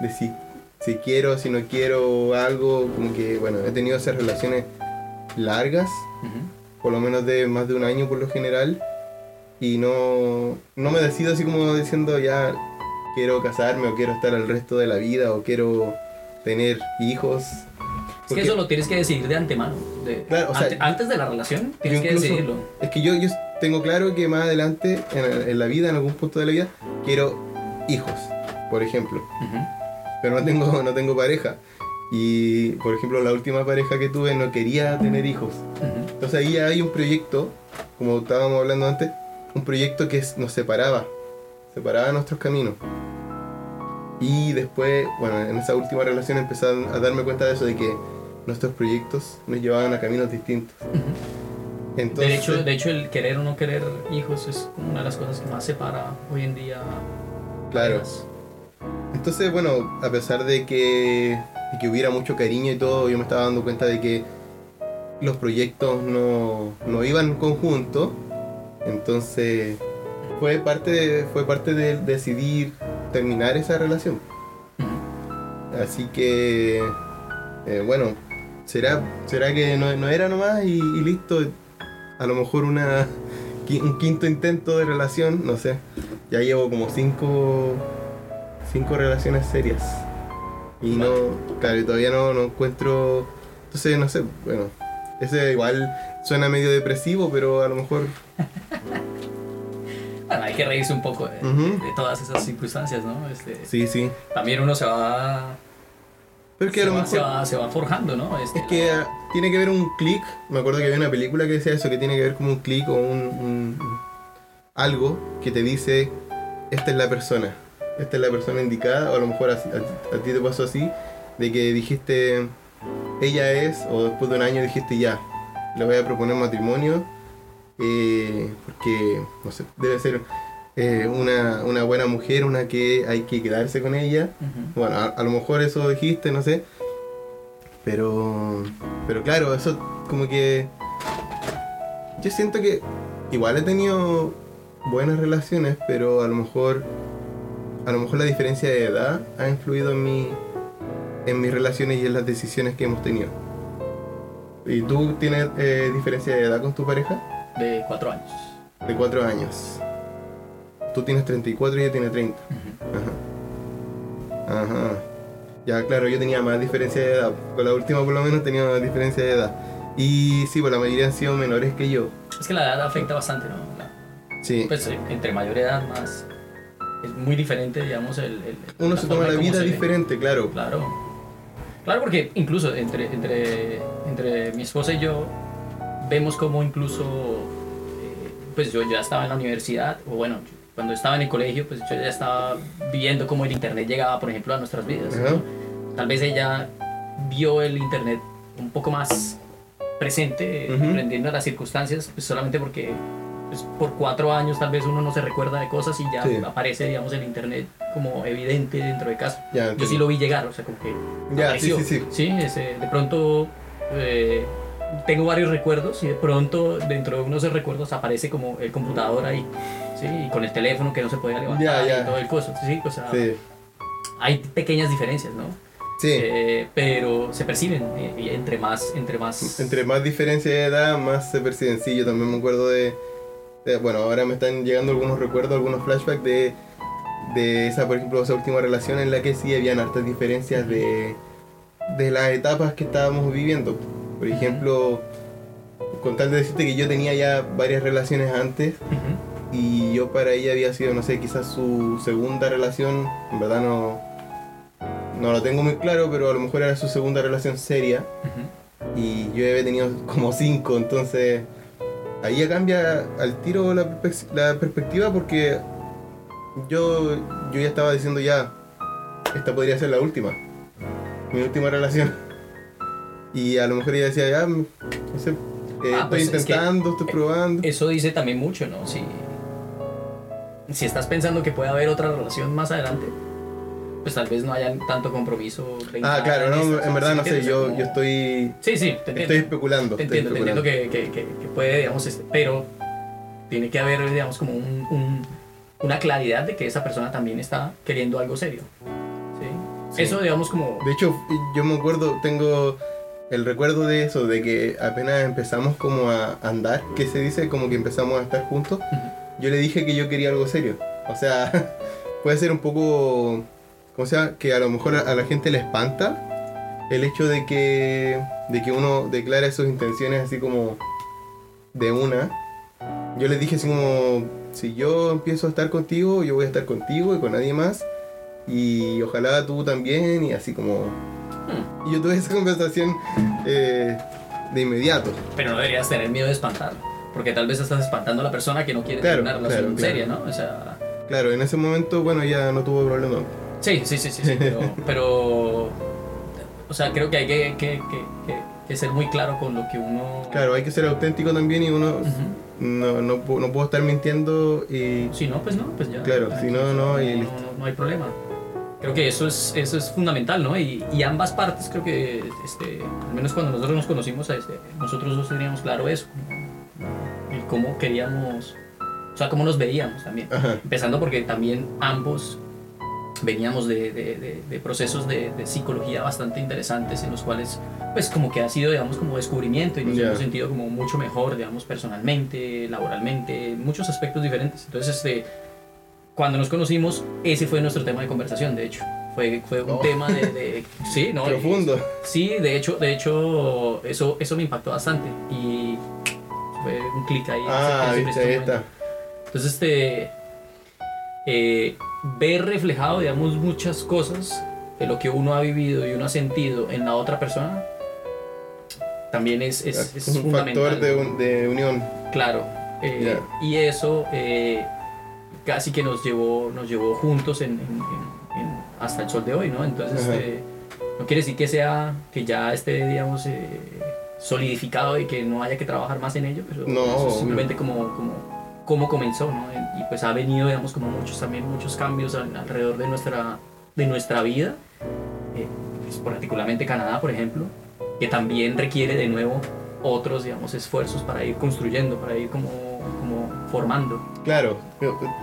de si, si quiero, si no quiero algo, como que, bueno, he tenido esas relaciones largas, por lo menos de más de un año por lo general, y no, no me decido así como diciendo ya quiero casarme o quiero estar el resto de la vida o quiero tener hijos. Es que eso lo tienes que decidir de antemano. de- Claro, o sea, ante- antes de la relación tienes que decidirlo. Es que yo, yo tengo claro que más adelante, en, en la vida, en algún punto de la vida, quiero hijos, por ejemplo. Pero no tengo, no tengo pareja. Y, por ejemplo, la última pareja que tuve no quería tener hijos. Entonces ahí hay un proyecto, como estábamos hablando antes, un proyecto que nos separaba, separaba nuestros caminos. Y después, bueno, en esa última relación empecé a darme cuenta de eso, de que nuestros proyectos nos llevaban a caminos distintos. Entonces, de, hecho, de hecho, el querer o no querer hijos es una de las cosas que más separa hoy en día. claro. parejas. Entonces, bueno, a pesar de que, de que hubiera mucho cariño y todo, yo me estaba dando cuenta de que los proyectos no, no iban en conjunto. Entonces, fue parte de, fue parte de decidir terminar esa relación. Así que, eh, bueno, será, será que no, era nomás y, listo. A lo mejor una, un quinto intento de relación, no sé. Ya llevo como cinco, cinco relaciones serias. Y no, claro, todavía no, no encuentro. Entonces, no sé, bueno, ese igual suena medio depresivo, pero a lo mejor. Bueno, hay que reírse un poco de, todas esas circunstancias, ¿no? Este, Sí, sí. También uno se va, Pero es que a se, va, se, va, se va forjando, ¿no? Este, Es que tiene que ver un clic. Me acuerdo que había una película que decía eso, que tiene que ver como un clic o un, un- algo que te dice, esta es la persona, esta es la persona indicada, o a lo mejor a, a ti te pasó así, de que dijiste, ella es, o después de un año dijiste, ya, le voy a proponer matrimonio, eh, porque, no sé, debe ser eh, una, una buena mujer, una que hay que quedarse con ella. Bueno, a, a lo mejor eso dijiste, no sé. Pero. Pero claro, eso como que. Yo siento que igual he tenido buenas relaciones, pero a lo mejor. A lo mejor la diferencia de edad ha influido en mi. en mis relaciones y en las decisiones que hemos tenido. ¿Y tú tienes eh, diferencia de edad con tu pareja? De cuatro años. De cuatro años. Tú tienes 34 y ella tiene 30. Ujú. Ajá. Ajá. Ya, claro, yo tenía más diferencia de edad. Con la última por lo menos tenía más diferencia de edad. Y sí, pues la mayoría han sido menores que yo. Es que la edad afecta bastante, ¿no? La- Sí. Pues eh, entre mayor edad más... Es muy diferente, digamos, el... el- Uno se toma la vida diferente, claro. Claro. Claro, porque incluso entre, entre, entre mi esposa y yo vemos como incluso, eh, pues yo ya estaba en la universidad, o bueno, cuando estaba en el colegio, pues yo ya estaba viendo cómo el Internet llegaba, por ejemplo, a nuestras vidas. ¿no? Tal vez ella vio el Internet un poco más presente, Ujú. aprendiendo a las circunstancias, pues solamente porque pues, por cuatro años tal vez uno no se recuerda de cosas y ya Sí. aparece, digamos, el Internet como evidente dentro de casa. Ya, Yo sí lo vi llegar, o sea, como que Ya, apareció. sí, sí, sí. ese, de pronto eh, tengo varios recuerdos y de pronto dentro de uno de esos recuerdos aparece como el computador ahí, ¿sí? Y con el teléfono que no se podía levantar y todo el coso, ¿sí? O sea, Sí. hay pequeñas diferencias, ¿no? Sí. Eh, pero se perciben eh, y entre más, entre más... Entre más diferencia de edad, más se perciben. Sí, yo también me acuerdo de, de- Bueno, ahora me están llegando algunos recuerdos, algunos flashbacks de, de esa, por ejemplo, esa última relación en la que sí habían hartas diferencias de, de las etapas que estábamos viviendo. Por ejemplo, con tal de decirte que yo tenía ya varias relaciones antes y yo para ella había sido, no sé, quizás su segunda relación, en verdad no, no lo tengo muy claro, pero a lo mejor era su segunda relación seria y yo había tenido como cinco, entonces ahí ya cambia al tiro la, la perspectiva porque yo, yo ya estaba diciendo ya, esta podría ser la última, mi última relación. Y a lo mejor ella decía, ya, no sé, eh, Ah, estoy pues es que- intentando, estoy probando. Eso dice también mucho, ¿no? Si, si estás pensando que puede haber otra relación más adelante, pues tal vez no haya tanto compromiso. Ah, claro, en no, esta, en verdad ¿sí no sé, yo, Como- yo estoy, Sí, sí, te entiendo. estoy especulando. Te estoy entiendo, te entiendo especulando. que, que, que- que puede, digamos, este, pero tiene que haber, digamos, como un, un- una claridad de que esa persona también está queriendo algo serio. ¿sí? Sí. Eso, digamos, como... De hecho, yo me acuerdo, tengo el recuerdo de eso, de que apenas empezamos como a andar, que se dice, como que empezamos a estar juntos, yo le dije que yo quería algo serio. O sea, (laughs) puede ser un poco, como sea, que a lo mejor a, a la gente le espanta el hecho de que, de que uno declara sus intenciones así como de una. Yo les dije así como, si yo empiezo a estar contigo, yo voy a estar contigo y con nadie más. Y ojalá tú también, y así como... Hmm. Y yo tuve esa conversación eh, de inmediato. Pero no deberías tener miedo de espantar. Porque tal vez estás espantando a la persona que no quiere Claro, tener una relación claro, seria, ¿no? O sea. Claro, en ese momento, bueno, ya no tuvo problema. Sí, sí, sí, sí, sí, pero, (laughs) pero, o sea, creo que hay que, que, que, que- ser muy claro con lo que uno... Claro, hay que ser auténtico también y uno Ujú. no, no, pu- no puedo estar mintiendo y... Si no, pues no, pues ya. Claro, si no, no, y no, listo. no hay problema. Creo que eso es, eso es fundamental, ¿no? Y, y ambas partes creo que, este, al menos cuando nosotros nos conocimos, este, nosotros dos teníamos claro eso, ¿no? y cómo queríamos, o sea, cómo nos veíamos también. Ajá. Empezando porque también ambos veníamos de, de- de- de procesos de, psicología bastante interesantes en los cuales pues como que ha sido digamos como descubrimiento y nos Ya. hemos sentido como mucho mejor digamos personalmente, laboralmente, en muchos aspectos diferentes. Entonces este, cuando nos conocimos ese fue nuestro tema de conversación de hecho. Fue, fue un Oh. tema de, de- (laughs) sí, ¿no? Profundo. Sí, de hecho, de hecho eso, eso me impactó bastante y fue un clic ahí. en ese- Ah, en ese ahí está. Entonces, este, eh, ver reflejado, digamos, muchas cosas de lo que uno ha vivido y uno ha sentido en la otra persona, también es, es, es Es un fundamental. factor de, un- de unión. Claro. eh, Y eso eh, casi que nos llevó, nos llevó juntos en, en- en- hasta el sol de hoy, ¿no? Entonces, este, no quiere decir que sea, que ya esté, digamos, eh, solidificado y que no haya que trabajar más en ello, pero No, eso es simplemente como, como, como comenzó, ¿no? Y pues ha venido, digamos, como muchos también, muchos cambios al- alrededor de nuestra, de nuestra vida, eh, pues, particularmente Canadá, por ejemplo, que también requiere de nuevo otros, digamos, esfuerzos para ir construyendo, para ir como, como formando. Claro.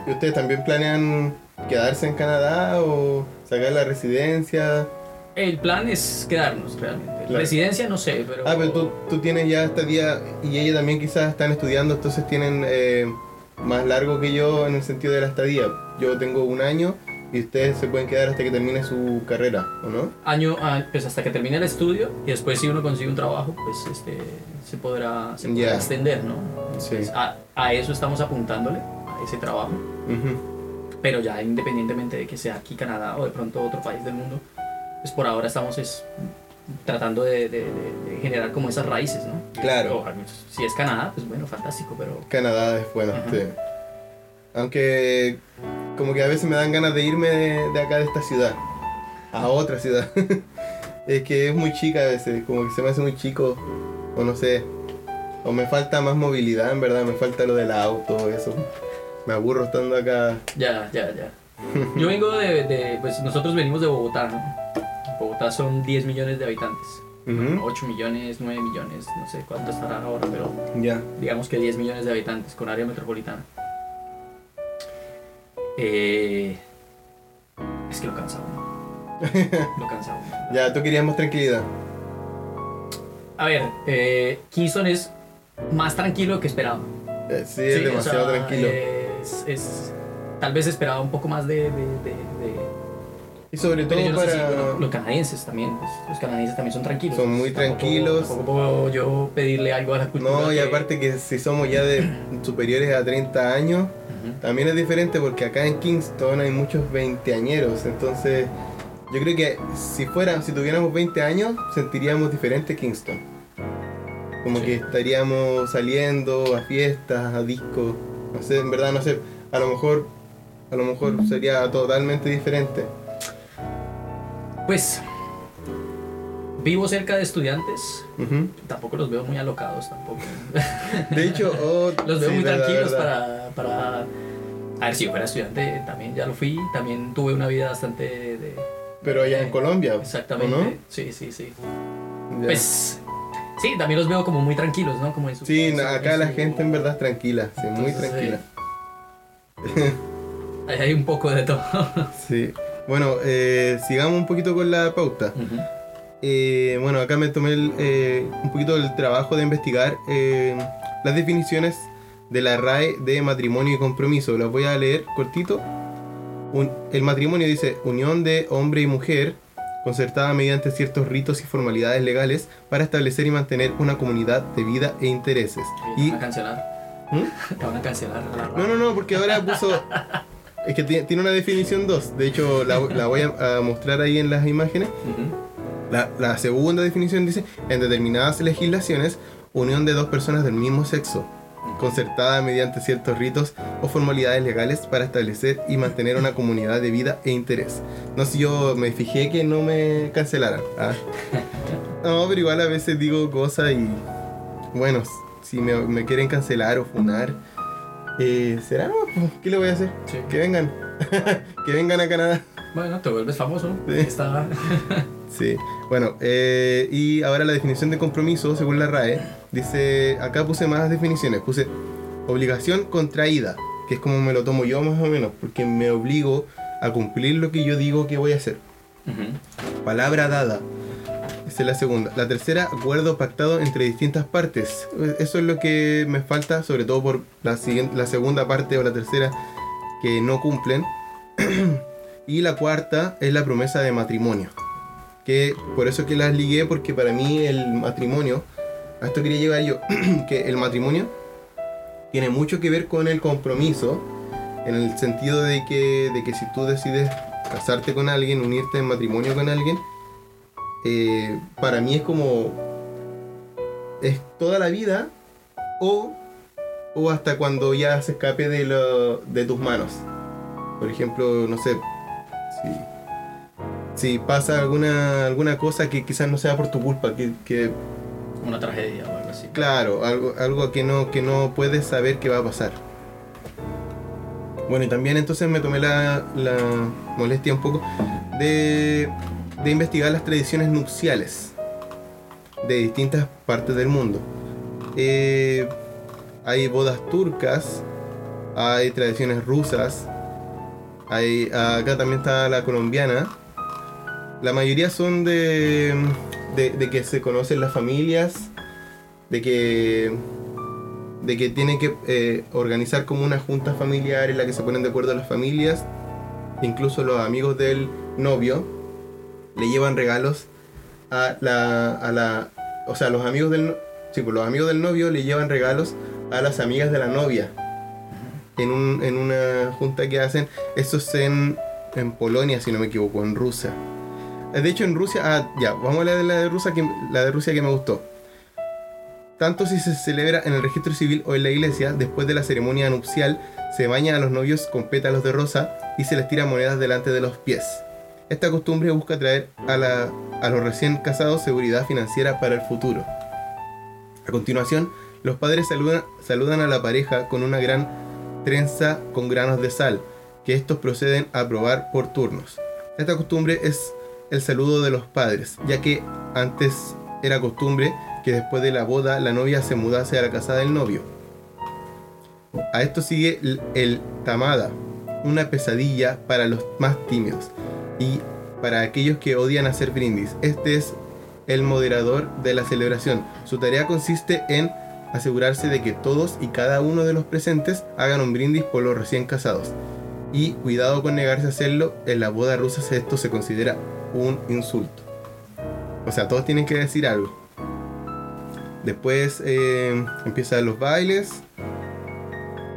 ¿Y ¿Ustedes también planean quedarse en Canadá o sacar la residencia? El plan es quedarnos realmente. Claro. Residencia no sé, pero... Ah, pero tú, tú tienes ya esta día y ella también quizás están estudiando, entonces tienen eh, más largo que yo en el sentido de la estadía. Yo tengo un año y ustedes se pueden quedar hasta que termine su carrera, ¿o no? Año, ah, pues hasta que termine el estudio y después si uno consigue un trabajo, pues este, se podrá, se podrá Ya. extender, ¿no? Sí. Pues, a, a eso estamos apuntándole, a ese trabajo. Ujú. Pero ya independientemente de que sea aquí Canadá o de pronto otro país del mundo, pues por ahora estamos es, tratando de, de- de- de generar como esas raíces, ¿no? Claro. O, si es Canadá, pues bueno, fantástico, pero... Canadá es bueno, Ajá. sí. Aunque como que a veces me dan ganas de irme de, de acá de esta ciudad a otra ciudad. (laughs) es que es muy chica a veces, como que se me hace muy chico, o no sé, o me falta más movilidad, en verdad, me falta lo del auto, eso. Me aburro estando acá. Ya, ya, ya. Yo vengo de, de- pues nosotros venimos de Bogotá, ¿no? Bogotá son 10 millones de habitantes. Ujú. 8 millones, 9 millones, no sé cuánto estará ahora, pero Ya. digamos que 10 millones de habitantes con área metropolitana. Eh, es que lo cansa uno. (laughs) Lo cansa uno. Ya, tú querías más tranquilidad. A ver, eh, Kingston es más tranquilo que esperaba. Eh, sí, es Sí, o demasiado sea, tranquilo. Es, es- tal vez esperaba un poco más de... de- de- de- y sobre todo no sé si, para... bueno, los canadienses también, pues, los canadienses también son tranquilos. Son muy Tampoco- tranquilos. Tampoco puedo yo pedirle algo a la cultura. No, y que- aparte que si somos ya de superiores a 30 años, Ujú. También es diferente porque acá en Kingston hay muchos veinteañeros, entonces yo creo que si fuera, si tuviéramos 20 años, sentiríamos diferente Kingston. Como Sí. que estaríamos saliendo a fiestas, a discos, no sé, en verdad no sé, a lo mejor a lo mejor sería totalmente diferente. Pues vivo cerca de estudiantes, tampoco los veo muy alocados tampoco. (laughs) De hecho, oh, los veo sí, muy verdad, tranquilos verdad. para, para... A ver, si yo fuera estudiante también ya lo fui, también tuve una vida bastante de... Pero allá en Colombia, ¿o Exactamente. no? Sí, sí, sí. Ya. Pues sí, también los veo como muy tranquilos, ¿no? Como en su- sí, en su- acá en la su- gente en verdad es tranquila, sí, muy Entonces, tranquila. Ahí hay un poco de todo. (laughs) Sí. Bueno, eh, sigamos un poquito con la pauta. Ujú. Eh, bueno, acá me tomé el, eh, un poquito el trabajo de investigar eh, las definiciones de la RAE de matrimonio y compromiso. Las voy a leer cortito. Un- el matrimonio dice unión de hombre y mujer concertada mediante ciertos ritos y formalidades legales para establecer y mantener una comunidad de vida e intereses. ¿Te Y, van a cancelar? ¿Mm? ¿Te van a cancelar? la No, no, no, porque ahora puso... Es que ti- tiene una definición 2. De hecho, la, la voy a, mostrar ahí en las imágenes. La, la segunda definición dice, en determinadas legislaciones, unión de dos personas del mismo sexo, concertada mediante ciertos ritos o formalidades legales para establecer y mantener una comunidad de vida e interés. No sé, yo me fijé que no me cancelaran. ¿ah? (laughs) No, pero igual a veces digo cosas y, bueno, si me, me quieren cancelar o funar, eh, ¿será? No? ¿Qué le voy a hacer? Sí. Que vengan. (laughs) que vengan a Canadá. Bueno, te vuelves famoso. Sí. Está... (laughs) Sí, bueno, eh, y ahora la definición de compromiso, según la RAE, dice, acá puse más definiciones, puse obligación contraída, que es como me lo tomo yo más o menos, porque me obligo a cumplir lo que yo digo que voy a hacer. Palabra dada, esa es la segunda. La tercera, acuerdo pactado entre distintas partes. Eso es lo que me falta, sobre todo por la, siguiente, la segunda parte o la tercera que no cumplen. (clears throat) y la cuarta es la promesa de matrimonio. Que por eso que las ligué, porque para mí el matrimonio, a esto quería llegar yo, (clears throat) que el matrimonio tiene mucho que ver con el compromiso, en el sentido de que, de que si tú decides casarte con alguien, unirte en matrimonio con alguien, eh, para mí es como es toda la vida o, o hasta cuando ya se escape de, lo- de tus manos. Por ejemplo, no sé, si, pasa alguna, alguna cosa que quizás no sea por tu culpa, que, una tragedia o algo así. Claro, algo, algo que, no, que no puedes saber que va a pasar. Bueno, y también entonces me tomé la, la molestia un poco de, de investigar las tradiciones nupciales de distintas partes del mundo. Eh, hay bodas turcas, hay tradiciones rusas, hay, acá también está la colombiana. La mayoría son de, de, que se conocen las familias, de que de que tienen que eh, organizar como una junta familiar en la que se ponen de acuerdo las familias, incluso los amigos del novio le llevan regalos a la, a la o sea, los amigos del sí, pues los amigos del novio le llevan regalos a las amigas de la novia en, un, en una junta que hacen, eso es en, en Polonia, si no me equivoco, en Rusia. Eh, De hecho, en Rusia, ah, ya, vamos a hablar de la de Rusia que, la de Rusia que me gustó. Tanto si se celebra en el registro civil o en la iglesia, después de la ceremonia nupcial, se baña a los novios con pétalos de rosa y se les tira monedas delante de los pies. Esta costumbre busca traer a, la- a los recién casados seguridad financiera para el futuro. A continuación, los padres saludan, saludan a la pareja con una gran trenza con granos de sal, que estos proceden a probar por turnos. Esta costumbre es el saludo de los padres, ya que antes era costumbre que después de la boda la novia se mudase a la casa del novio. A esto sigue el, tamada, una pesadilla para los más tímidos y para aquellos que odian hacer brindis. Este es el moderador de la celebración. Su tarea consiste en asegurarse de que todos y cada uno de los presentes hagan un brindis por los recién casados. Y cuidado con negarse a hacerlo, en la boda rusa esto se considera un insulto. O sea, todos tienen que decir algo. Después eh, empiezan los bailes.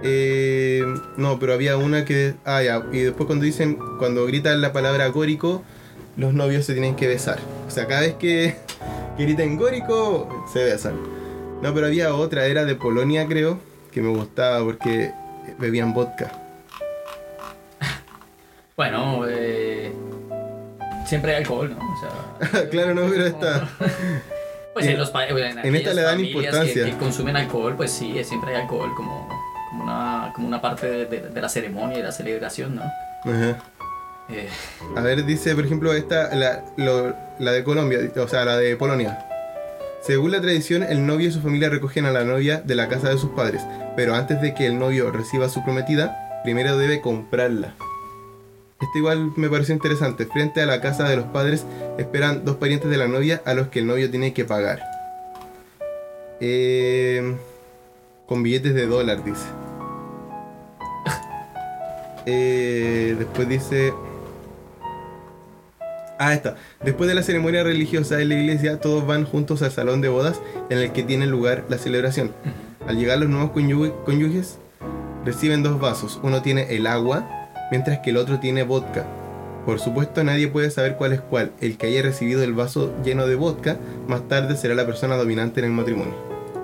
Eh, no, pero había una que... Ah, ya. Y después cuando dicen, cuando gritan la palabra górico, los novios se tienen que besar. O sea, cada vez que, (laughs) que gritan górico, se besan. No, pero había otra, era de Polonia creo, que me gustaba porque bebían vodka. (laughs) Bueno, siempre hay alcohol, ¿no? O sea, (laughs) claro, no, pero esta... (laughs) Pues en, los pa- en, esta le dan importancia. Que, que consumen alcohol, pues sí, siempre hay alcohol como, como, una, como una parte de, de- de la ceremonia y la celebración, ¿no? Ajá. Eh, A ver, dice, por ejemplo, esta, la, lo- la de Colombia, o sea, la de Polonia. Según la tradición, el novio y su familia recogen a la novia de la casa de sus padres, pero antes de que el novio reciba a su prometida, primero debe comprarla. Este igual me pareció interesante. Frente a la casa de los padres esperan dos parientes de la novia a los que el novio tiene que pagar. Eh, con billetes de dólar, dice. Eh, después dice... Ah, está. Después de la ceremonia religiosa en la iglesia, todos van juntos al salón de bodas en el que tiene lugar la celebración. Al llegar los nuevos cónyuge- cónyuges, reciben dos vasos. Uno tiene el agua, mientras que el otro tiene vodka. Por supuesto, nadie puede saber cuál es cuál. El que haya recibido el vaso lleno de vodka, más tarde será la persona dominante en el matrimonio.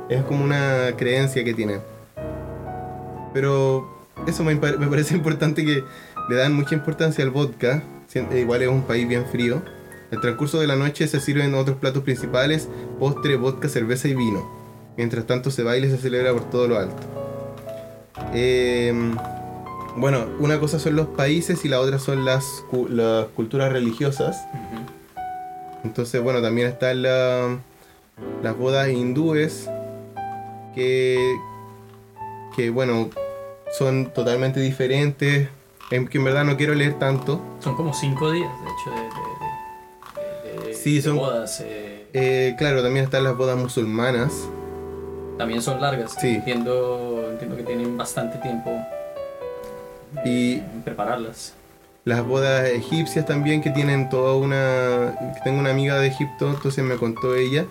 Es como una creencia que tienen. Pero eso me, me parece (laughs) importante que le dan mucha importancia al vodka. eh, Igual es un país bien frío. El transcurso de la noche se sirven otros platos principales, postre, vodka, cerveza y vino. Mientras tanto se baila y se celebra por todo lo alto. Em, bueno, una cosa son los países y la otra son las, cu- las culturas religiosas. Entonces, bueno, también están la- las bodas hindúes, que, que, bueno, son totalmente diferentes. En que en verdad no quiero leer tanto. Son como cinco días, de hecho, de, de- de- de- Sí, son- bodas. eh, Eh, claro, también están las bodas musulmanas. también son largas. Sí. Entiendo, entiendo que tienen bastante tiempo Y- prepararlas. Las bodas egipcias también, que tienen toda una... Tengo una amiga de Egipto, entonces me contó ella.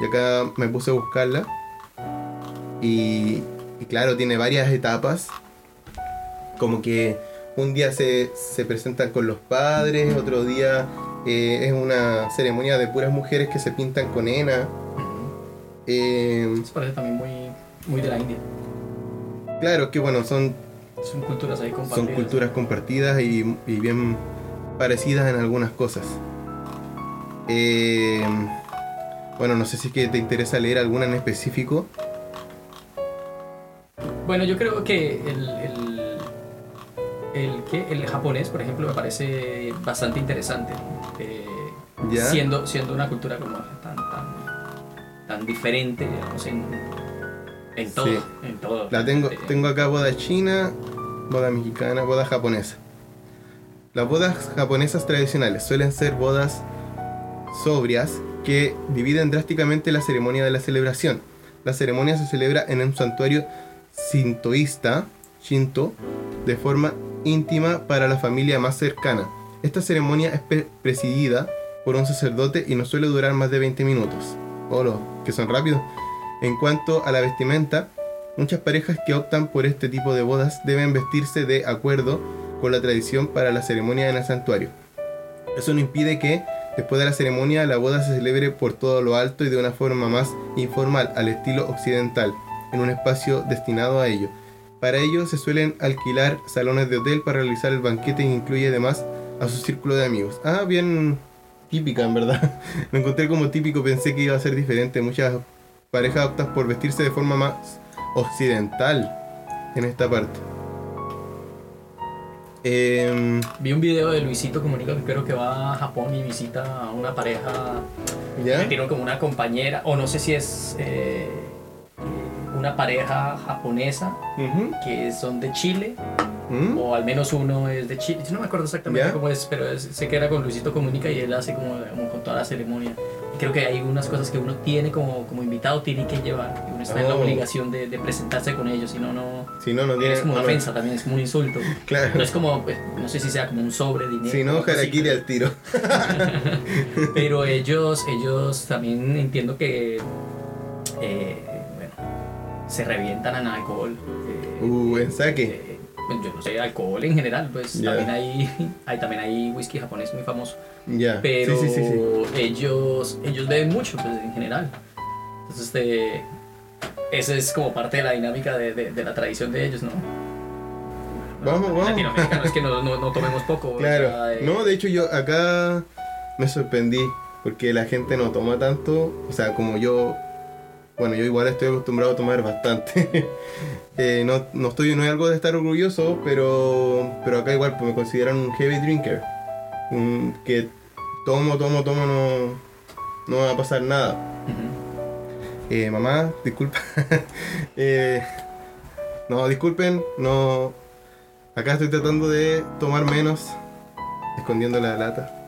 Y acá me puse a buscarla. Y, y claro, tiene varias etapas. Como que un día se, se presentan con los padres, otro día eh, es una ceremonia de puras mujeres que se pintan con henna. Eh, Eso parece también muy, muy de la India. claro que bueno, son, Son culturas ahí son compartidas. culturas compartidas y, y bien parecidas en algunas cosas. Eh, bueno, no sé si es que te interesa leer alguna en específico. Bueno, yo creo que el, el, el, ¿qué? el japonés, por ejemplo, me parece bastante interesante. Eh, ¿Ya? Siendo, siendo una cultura como tan, tan, tan diferente, digamos, en, en todo. Sí. En todo. La tengo, tengo acá boda china, boda mexicana, boda japonesa. Las bodas japonesas tradicionales suelen ser bodas sobrias que dividen drásticamente la ceremonia de la celebración. La ceremonia se celebra en un santuario sintoísta, Shinto, de forma íntima para la familia más cercana. Esta ceremonia es pre- presidida por un sacerdote y no suele durar más de 20 minutos. Olo, que son rápidos. En cuanto a la vestimenta, muchas parejas que optan por este tipo de bodas deben vestirse de acuerdo con la tradición para la ceremonia en el santuario. Eso no impide que, después de la ceremonia, la boda se celebre por todo lo alto y de una forma más informal, al estilo occidental, en un espacio destinado a ello. Para ello se suelen alquilar salones de hotel para realizar el banquete que incluye además a su círculo de amigos. Ah, bien típica en verdad. (laughs) Me encontré como típico, pensé que iba a ser diferente. Muchas parejas optan por vestirse de forma más occidental en esta parte. Em, Vi un video de Luisito Comunica que creo que va a Japón y visita a una pareja ¿Ya? que tiene como una compañera, o no sé si es eh, una pareja japonesa que son de Chile, ¿Mm? o al menos uno es de Chile. Yo no me acuerdo exactamente ¿Ya? cómo es, pero es- sé que era con Luisito Comunica y él hace como, como con toda la ceremonia. Y creo que hay unas cosas que uno tiene como, como invitado, tiene que llevar, y uno está en la Oh. obligación de, de presentarse con ellos, si no, no. Si no, no tiene. Es como una no, no. ofensa también, es como un insulto. (laughs) No Claro. es como, pues, no sé si sea como un sobre dinero. Si no, pero- al tiro. (laughs) Pero ellos, ellos también entiendo que, eh, bueno, se revientan en alcohol. eh, Uh, en saque. eh, yo no sé, alcohol en general, pues también hay, hay, también hay whisky japonés muy famoso. Ya. Pero Sí, sí, sí, sí. ellos, ellos beben mucho, pues en general. Entonces, este, eso es como parte de la dinámica de, de, de la tradición de ellos, ¿no? Vamos, vamos. Latinoamericanos es que no, no, no tomemos poco. o Claro. sea, eh, No, de hecho yo acá me sorprendí porque la gente no toma tanto, o sea, como yo, bueno, yo igual estoy acostumbrado a tomar bastante. (laughs) Eh, no, no estoy, no es algo de estar orgulloso, pero, pero acá igual pues, me consideran un heavy drinker. Un- que tomo, tomo, tomo, no, no va a pasar nada. Eh, mamá, disculpa. (laughs) Eh, no, disculpen, no. Acá estoy tratando de tomar menos, escondiendo la lata.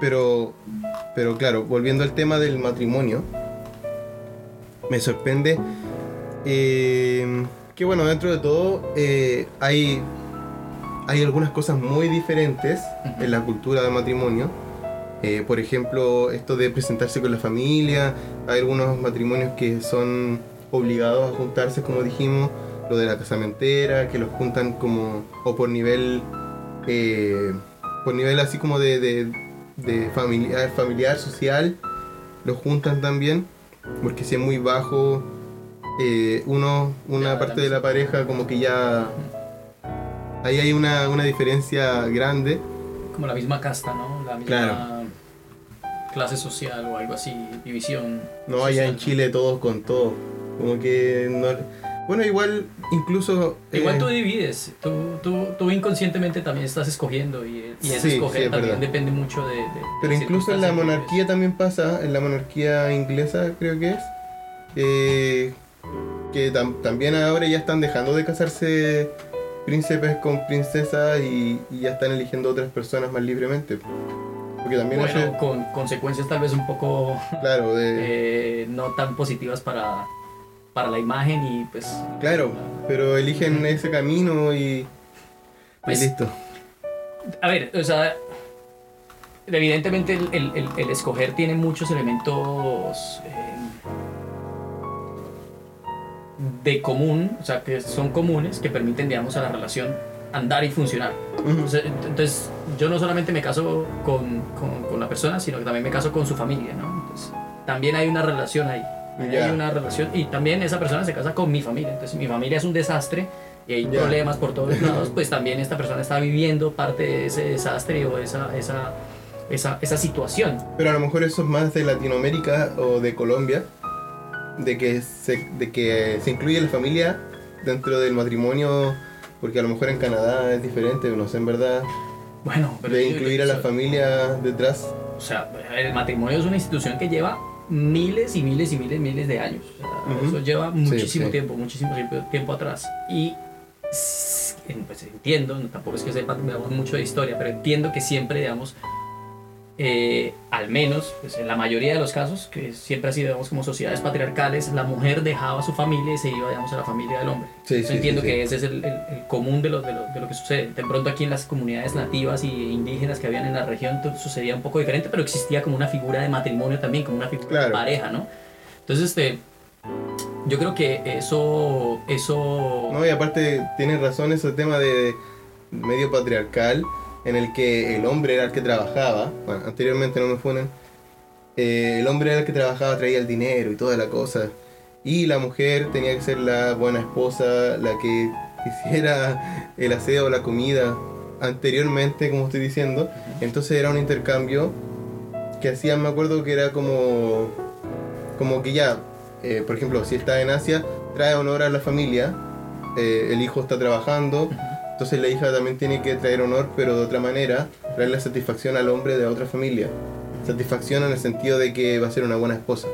Pero, pero claro, volviendo al tema del matrimonio, me sorprende eh, que, bueno, dentro de todo eh, hay hay algunas cosas muy diferentes en la cultura del matrimonio. Eh, por ejemplo, esto de presentarse con la familia. Hay algunos matrimonios que son obligados a juntarse, como dijimos. Lo de la casamentera, que los juntan como. o por nivel. por nivel así como de, de familiar, familiar, social. Los juntan también. Porque si es muy bajo. eh, uno, una parte de la pareja como que ya ahí hay una, una diferencia grande. Como la misma casta, ¿no? La misma Claro. clase social o algo así, división. No, allá en social. Chile todos con todos. Como que no... Bueno, igual incluso... Igual eh, tú divides, tú, tú, tú inconscientemente también estás escogiendo y, y Sí, sí, escoger es también verdad. depende mucho de... de- Pero de incluso en la que monarquía también pasa, en la monarquía inglesa creo que es, eh, que tam- también ahora ya están dejando de casarse príncipes con princesas y, y ya están eligiendo otras personas más libremente. Porque también. Bueno, hace, con consecuencias tal vez un poco claro, de, (laughs) eh, no tan positivas para, para la imagen y pues... claro, pero eligen ese camino y, Pues, y listo. A ver, o sea, evidentemente el, el- el- el escoger tiene muchos elementos eh, de común, o sea, que son comunes, que permiten, digamos, a la relación andar y funcionar. Entonces, yo no solamente me caso con, con- con la persona, sino que también me caso con su familia, ¿no? Entonces, también hay una relación ahí. Ya. Hay una relación y también esa persona se casa con mi familia. Entonces, mi familia es un desastre y hay Ya. problemas por todos lados, pues también esta persona está viviendo parte de ese desastre o esa, esa, esa, esa situación. Pero a lo mejor eso es más de Latinoamérica o de Colombia, de que se, de que se incluye la familia dentro del matrimonio, porque a lo mejor en Canadá es diferente, no sé en verdad, Bueno, pero de incluir a la familia detrás. O sea, el matrimonio es una institución que lleva miles y miles y miles y miles de años. O sea, Ujú. Eso lleva muchísimo sí. tiempo, muchísimo tiempo, atrás. Y pues, entiendo, tampoco es que sepa digamos, mucho de historia, pero entiendo que siempre, digamos, eh, al menos pues, en la mayoría de los casos, que siempre ha sido digamos, como sociedades patriarcales, la mujer dejaba a su familia y se iba digamos, a la familia del hombre. Sí, Yo sí, entiendo sí, que ese es el, el- el común de lo, de, lo, de lo que sucede. De pronto aquí en las comunidades nativas y indígenas que habían en la región sucedía un poco diferente, pero existía como una figura de matrimonio también, como una figura de pareja, ¿no? Entonces, este, yo creo que eso, eso, No, y aparte tiene razón ese tema de medio patriarcal, en el que el hombre era el que trabajaba, bueno, anteriormente no me funen, eh, el hombre era el que trabajaba, traía el dinero y toda la cosa, y la mujer tenía que ser la buena esposa, la que (laughs) hiciera el aseo, la comida, anteriormente, como estoy diciendo, entonces era un intercambio que hacían, me acuerdo que era como, como que ya, eh, por ejemplo, si está en Asia, trae honor a la familia, eh, el hijo está trabajando, entonces la hija también tiene que traer honor, pero de otra manera, traerle satisfacción al hombre de otra familia. Satisfacción en el sentido de que va a ser una buena esposa.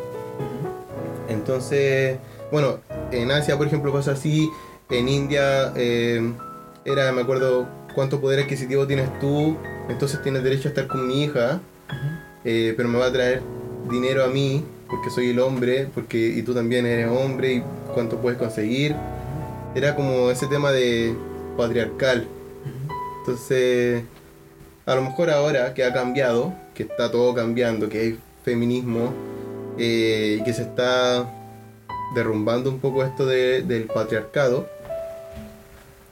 Entonces, bueno, en Asia, por ejemplo, pasa así. En India, eh, era, me acuerdo, cuánto poder adquisitivo tienes tú, entonces tienes derecho a estar con mi hija, eh, pero me va a traer dinero a mí, porque soy el hombre, porque y tú también eres hombre, y cuánto puedes conseguir. Era como ese tema de patriarcal. Entonces, a lo mejor ahora que ha cambiado, que está todo cambiando, que hay feminismo, eh, y que se está derrumbando un poco esto de- del patriarcado,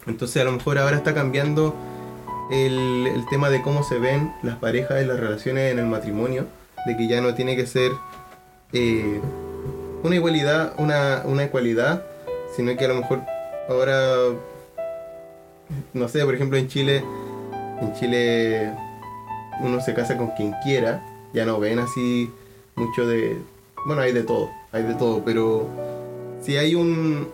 entonces a lo mejor ahora está cambiando el, el tema de cómo se ven las parejas y las relaciones en el matrimonio, de que ya no tiene que ser eh, una igualdad, una, una ecualidad, sino que a lo mejor ahora, no sé, por ejemplo en Chile, en Chile uno se casa con quien quiera, ya no ven así mucho de, bueno, hay de todo, hay de todo, pero si hay un,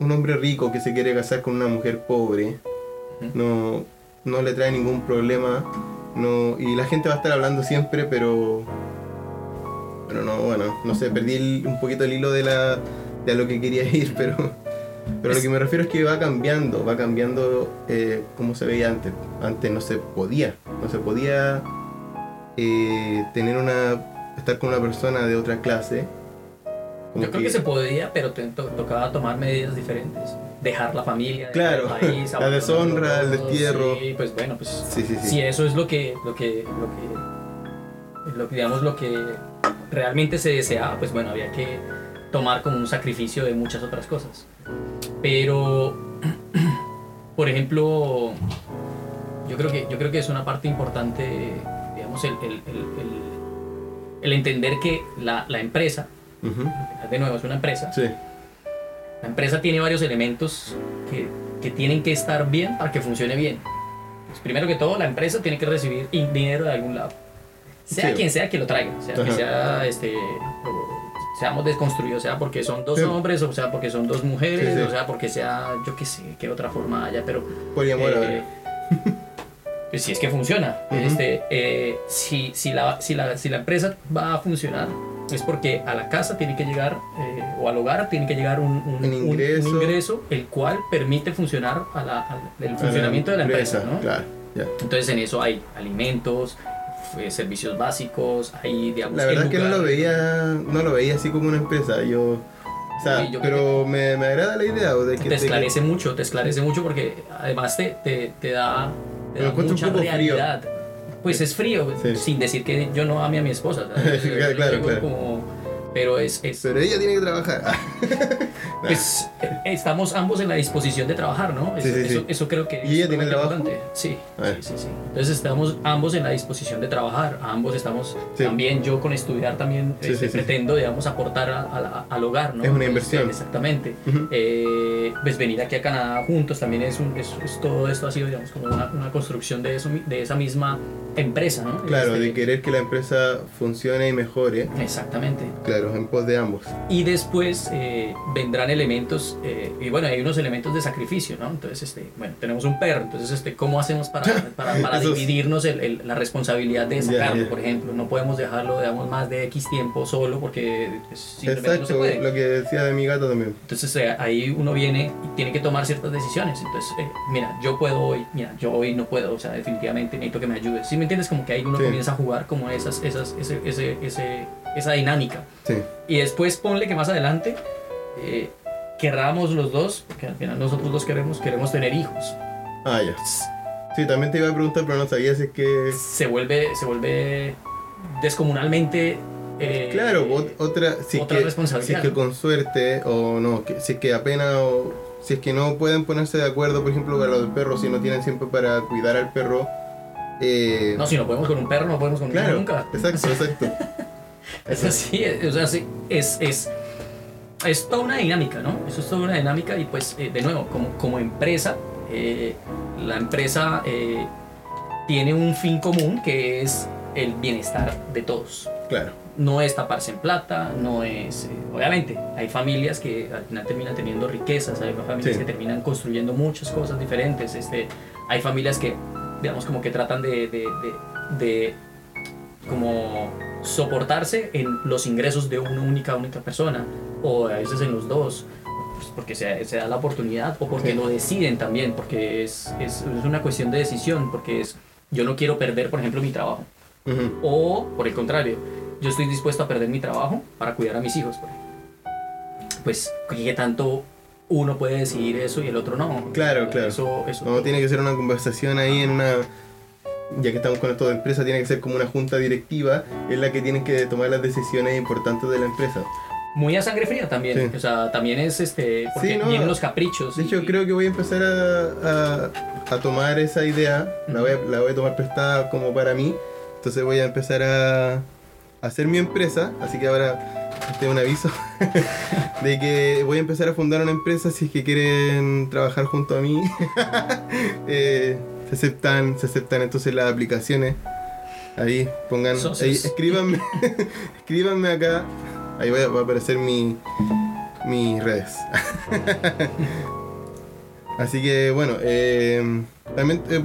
un hombre rico que se quiere casar con una mujer pobre, no, no le trae ningún problema, no, y la gente va a estar hablando siempre, pero, pero no, bueno, no sé, perdí el- un poquito el hilo de la, de a lo que quería (laughs) ir, pero, pero lo que me refiero es que va cambiando, va cambiando eh, como se veía antes. Antes no se podía, no se podía eh, tener una, estar con una persona de otra clase. como Yo creo que se podía, pero te to- tocaba tomar medidas diferentes. dejar la familia, dejar Claro, el país, (laughs) la deshonra, el destierro. Sí, pues bueno, pues Sí, sí, sí. si eso es lo que, lo que, lo que, lo que, digamos, lo que realmente se deseaba, pues bueno, había que tomar como un sacrificio de muchas otras cosas. Pero, (clears throat) por ejemplo, yo creo que, yo creo que es una parte importante, digamos, el, el, el, el- entender que la, la empresa, Ujú. de nuevo, es una empresa, Sí, la empresa tiene varios elementos que, que tienen que estar bien para que funcione bien. Pues, primero que todo, la empresa tiene que recibir in- dinero de algún lado. Sea Sí. quien sea que lo traiga, sea que Ajá. sea este, o seamos desconstruidos, sea porque son dos Sí. hombres, o sea porque son dos mujeres, Sí, sí. o sea porque sea, yo qué sé, qué otra forma haya, pero poliamor eh, (laughs) pues si es que funciona. Ujú. este, eh, si, si, la, si, la, si la empresa va a funcionar, es porque a la casa tiene que llegar, eh, o al hogar tiene que llegar un, un- Un un- un ingreso. ingreso, el cual permite funcionar a la- al- el funcionamiento de la empresa. ¿no? Claro, ya. Entonces en eso hay alimentos, eh, servicios básicos, hay digamos La verdad es que no lo veía, no lo veía así como una empresa. Yo, o sea, Sí, yo pero me, me agrada la idea de que te esclarece mucho, te esclarece mucho porque además te, te, te da, te mucha frío. realidad. Pues es frío, Sí. sin decir que yo no ame a mi esposa. (laughs) Claro, claro, digo claro. como- pero es, es Pero ella tiene que trabajar. (laughs) pues, eh, estamos ambos en la disposición de trabajar, ¿no? Eso, Sí, sí, eso, eso creo que ¿Y ella tiene trabajo? importante. Sí, A sí, sí, sí. Entonces estamos ambos en la disposición de trabajar, ambos estamos también yo con estudiar también este, pretendo, digamos, aportar a- a la- al hogar, ¿no? Es una Pues, inversión. exactamente. Ujú. Eh, pues venir aquí a Canadá juntos también es, un, es, es- todo esto ha sido digamos como una, una construcción de eso de esa misma empresa ¿no? Claro, Este, de querer que la empresa funcione y mejore. exactamente Claro, en pos de ambos. y después eh, vendrán elementos eh, y bueno hay unos elementos de sacrificio no entonces este bueno tenemos un perro entonces este cómo hacemos para, (laughs) para, para dividirnos el- el- la responsabilidad de sacarlo ya. por ejemplo no podemos dejarlo digamos más de x tiempo solo porque simplemente no se Exacto, puede lo que decía de mi gato también. Entonces eh, ahí uno viene y tiene que tomar ciertas decisiones. Entonces, eh, mira, yo puedo hoy, mira, yo hoy no puedo, o sea, definitivamente necesito que me ayudes. ¿Sí me entiendes? Como que ahí uno Sí. comienza a jugar como esas, esas, ese, ese, ese- esa dinámica. Sí, Y después ponle que más adelante eh, querramos los dos, porque al final nosotros dos queremos, queremos tener hijos. ah, ya. Sí, también te iba a preguntar, pero no sabía si es que. Se vuelve, se vuelve descomunalmente... eh, Claro, ot- otra. Si es otra que, responsabilidad, Si es que con suerte, o no, que, si es que apenas. O, si es que no pueden ponerse de acuerdo, por ejemplo, para lo del perro, si no tienen siempre para cuidar al perro. Eh, No, si no podemos con un perro, no podemos con un claro, nunca. exacto, exacto. Es así, es- o sea, sí, es, es, es toda una dinámica, ¿no? Eso es toda una dinámica y pues, eh, de nuevo, como, como empresa, eh, la empresa tiene un fin común que es el bienestar de todos. Claro. No es taparse en plata, no es... obviamente, hay familias que al final terminan teniendo riquezas, hay familias Sí. que terminan construyendo muchas cosas diferentes, este, hay familias que, digamos, como que tratan de, de, de- de como soportarse en los ingresos de una única, única persona, o a veces en los dos, pues porque se, se da la oportunidad, o porque Sí. lo deciden también, porque es, es, es una cuestión de decisión, porque es, yo no quiero perder, por ejemplo, mi trabajo. Ujú. O, por el contrario, yo estoy dispuesto a perder mi trabajo para cuidar a mis hijos. por ejemplo. Pues, ¿qué tanto uno puede decidir eso y el otro no? Claro, claro. Eso, eso No, tiene que ser una conversación ahí en una. Ya que estamos con esto de empresa, tiene que ser como una junta directiva, es la que tiene que tomar las decisiones importantes de la empresa. Muy a sangre fría también. Sí. O sea, también es este. Porque Sí, no, vienen los caprichos. De hecho, y- creo que voy a empezar a, a, a tomar esa idea, la voy, a, la voy a tomar prestada como para mí, entonces voy a empezar a hacer mi empresa, así que ahora este es un aviso (laughs) de que voy a empezar a fundar una empresa si es que quieren trabajar junto a mí. (laughs) Eh, se aceptan, se aceptan entonces las aplicaciones. Ahí, pongan, ahí, escríbanme, (laughs) escríbanme acá. Ahí va, va a aparecer mi, mis redes. Así que bueno, eh, también eh,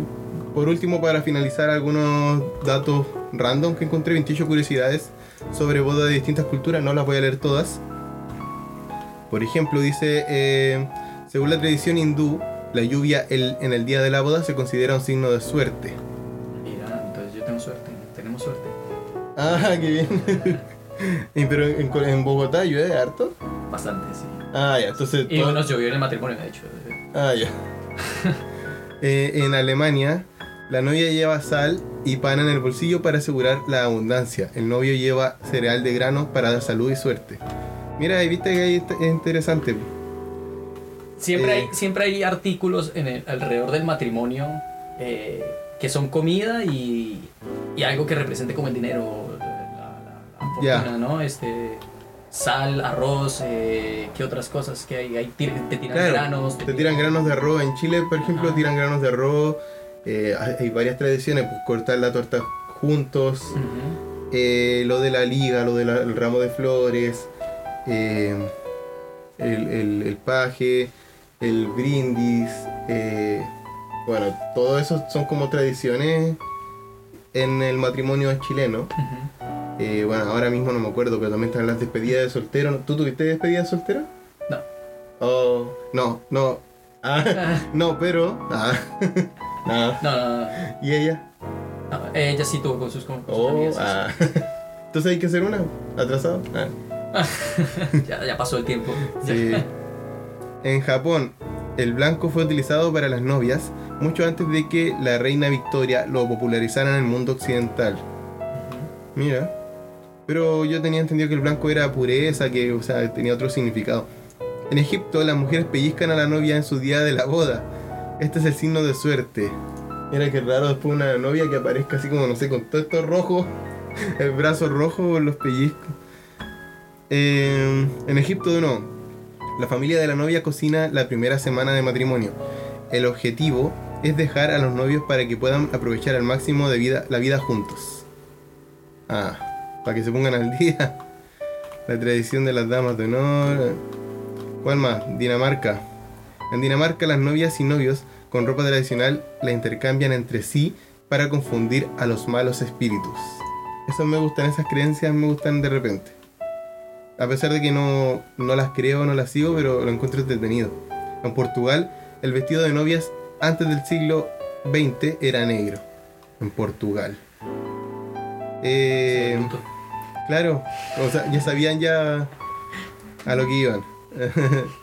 por último para finalizar algunos datos random que encontré, 28 curiosidades sobre bodas de distintas culturas, no las voy a leer todas. Por ejemplo, dice, eh, según la tradición hindú, la lluvia el- en el día de la boda se considera un signo de suerte. Mira, entonces yo tengo suerte. Tenemos suerte. Ah, qué bien. (laughs) Pero en, en Bogotá llueve harto. Bastante, sí. Ah, ya, entonces. Y todo- nos llovió en el matrimonio, de hecho. Ah, ya. (laughs) Eh, en Alemania, la novia lleva sal y pan en el bolsillo para asegurar la abundancia. El novio lleva cereal de grano para dar salud y suerte. Mira, ahí viste que ahí está- es interesante. Siempre, Eh. hay, siempre hay artículos en el- alrededor del matrimonio eh, que son comida y, y algo que represente como el dinero, la, la- fortuna, ¿no? Este, sal, arroz, eh, ¿qué otras cosas que hay? Hay te tiran Claro, granos. Te tiran granos de arroz. En Chile, por ejemplo, tiran granos de arroz. Eh, hay varias tradiciones, pues cortar la torta juntos. Eh, lo de la liga, lo del ramo de flores, eh, el, el- el paje, el brindis, bueno, todo eso son como tradiciones en el matrimonio chileno. Bueno, ahora mismo no me acuerdo, pero también están las despedidas de soltero. ¿Tú tuviste despedida de soltero? No. Oh, no, no. Ah, (laughs) no, pero... Ah, (laughs) no. No, no, no, ¿Y ella? no, Ella sí tuvo con sus, con sus Oh, amigas. ah. (laughs) Entonces hay que hacer una. Atrasado. Ah. (laughs) ya pasó el tiempo. Sí. En Japón, el blanco fue utilizado para las novias mucho antes de que la reina Victoria lo popularizara en el mundo occidental. Mira. Pero yo tenía entendido que el blanco era pureza, que o sea, tenía otro significado. En Egipto, las mujeres pellizcan a la novia en su día de la boda. Este es el signo de suerte. Mira qué raro después una novia que aparezca así como, no sé, con todo esto rojo, (laughs) el brazo rojo los pellizcos. Eh, en Egipto, de nuevo, la familia de la novia cocina la primera semana de matrimonio. El objetivo es dejar a los novios para que puedan aprovechar al máximo de vida, la vida juntos. Ah, para que se pongan al (laughs) día. La tradición de las damas de honor. ¿Cuál más? Dinamarca. En Dinamarca las novias y novios con ropa tradicional la intercambian entre sí para confundir a los malos espíritus. Eso me gustan, esas creencias me gustan de repente. A pesar de que no, no las creo, no las sigo, pero lo encuentro entretenido. En Portugal, el vestido de novias antes del siglo XX era negro. En Portugal. Eh, claro, o sea, ya sabían ya a lo que iban. (laughs)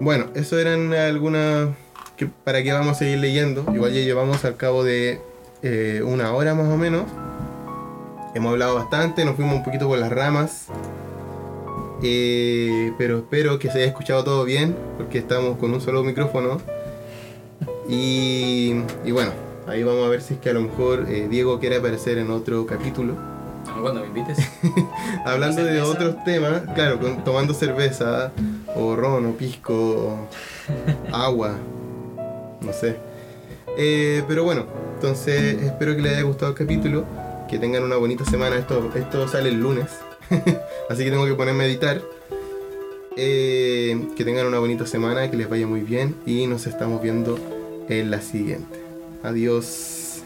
bueno, eso eran algunas que para qué vamos a seguir leyendo. Igual ya llevamos al cabo de eh, una hora más o menos. Hemos hablado bastante, nos fuimos un poquito por las ramas. Eh, pero espero que se haya escuchado todo bien, porque estamos con un solo micrófono. Y, y bueno, ahí vamos a ver si es que a lo mejor eh, Diego quiere aparecer en otro capítulo. No, Cuando me invites. (laughs) Hablando de otros temas, claro, con- tomando cerveza, o ron, o pisco, agua, no sé. Eh, pero bueno, entonces espero que les haya gustado el capítulo, que tengan una bonita semana, esto, esto sale el lunes, (laughs) así que tengo que ponerme a editar. Eh, que tengan una bonita semana, que les vaya muy bien y nos estamos viendo en la siguiente. Adiós.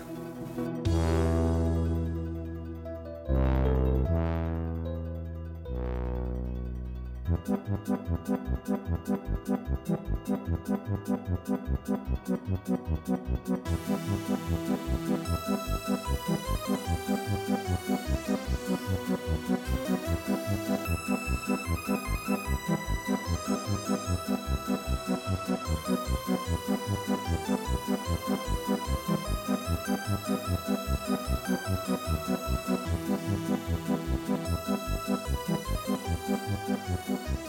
Thank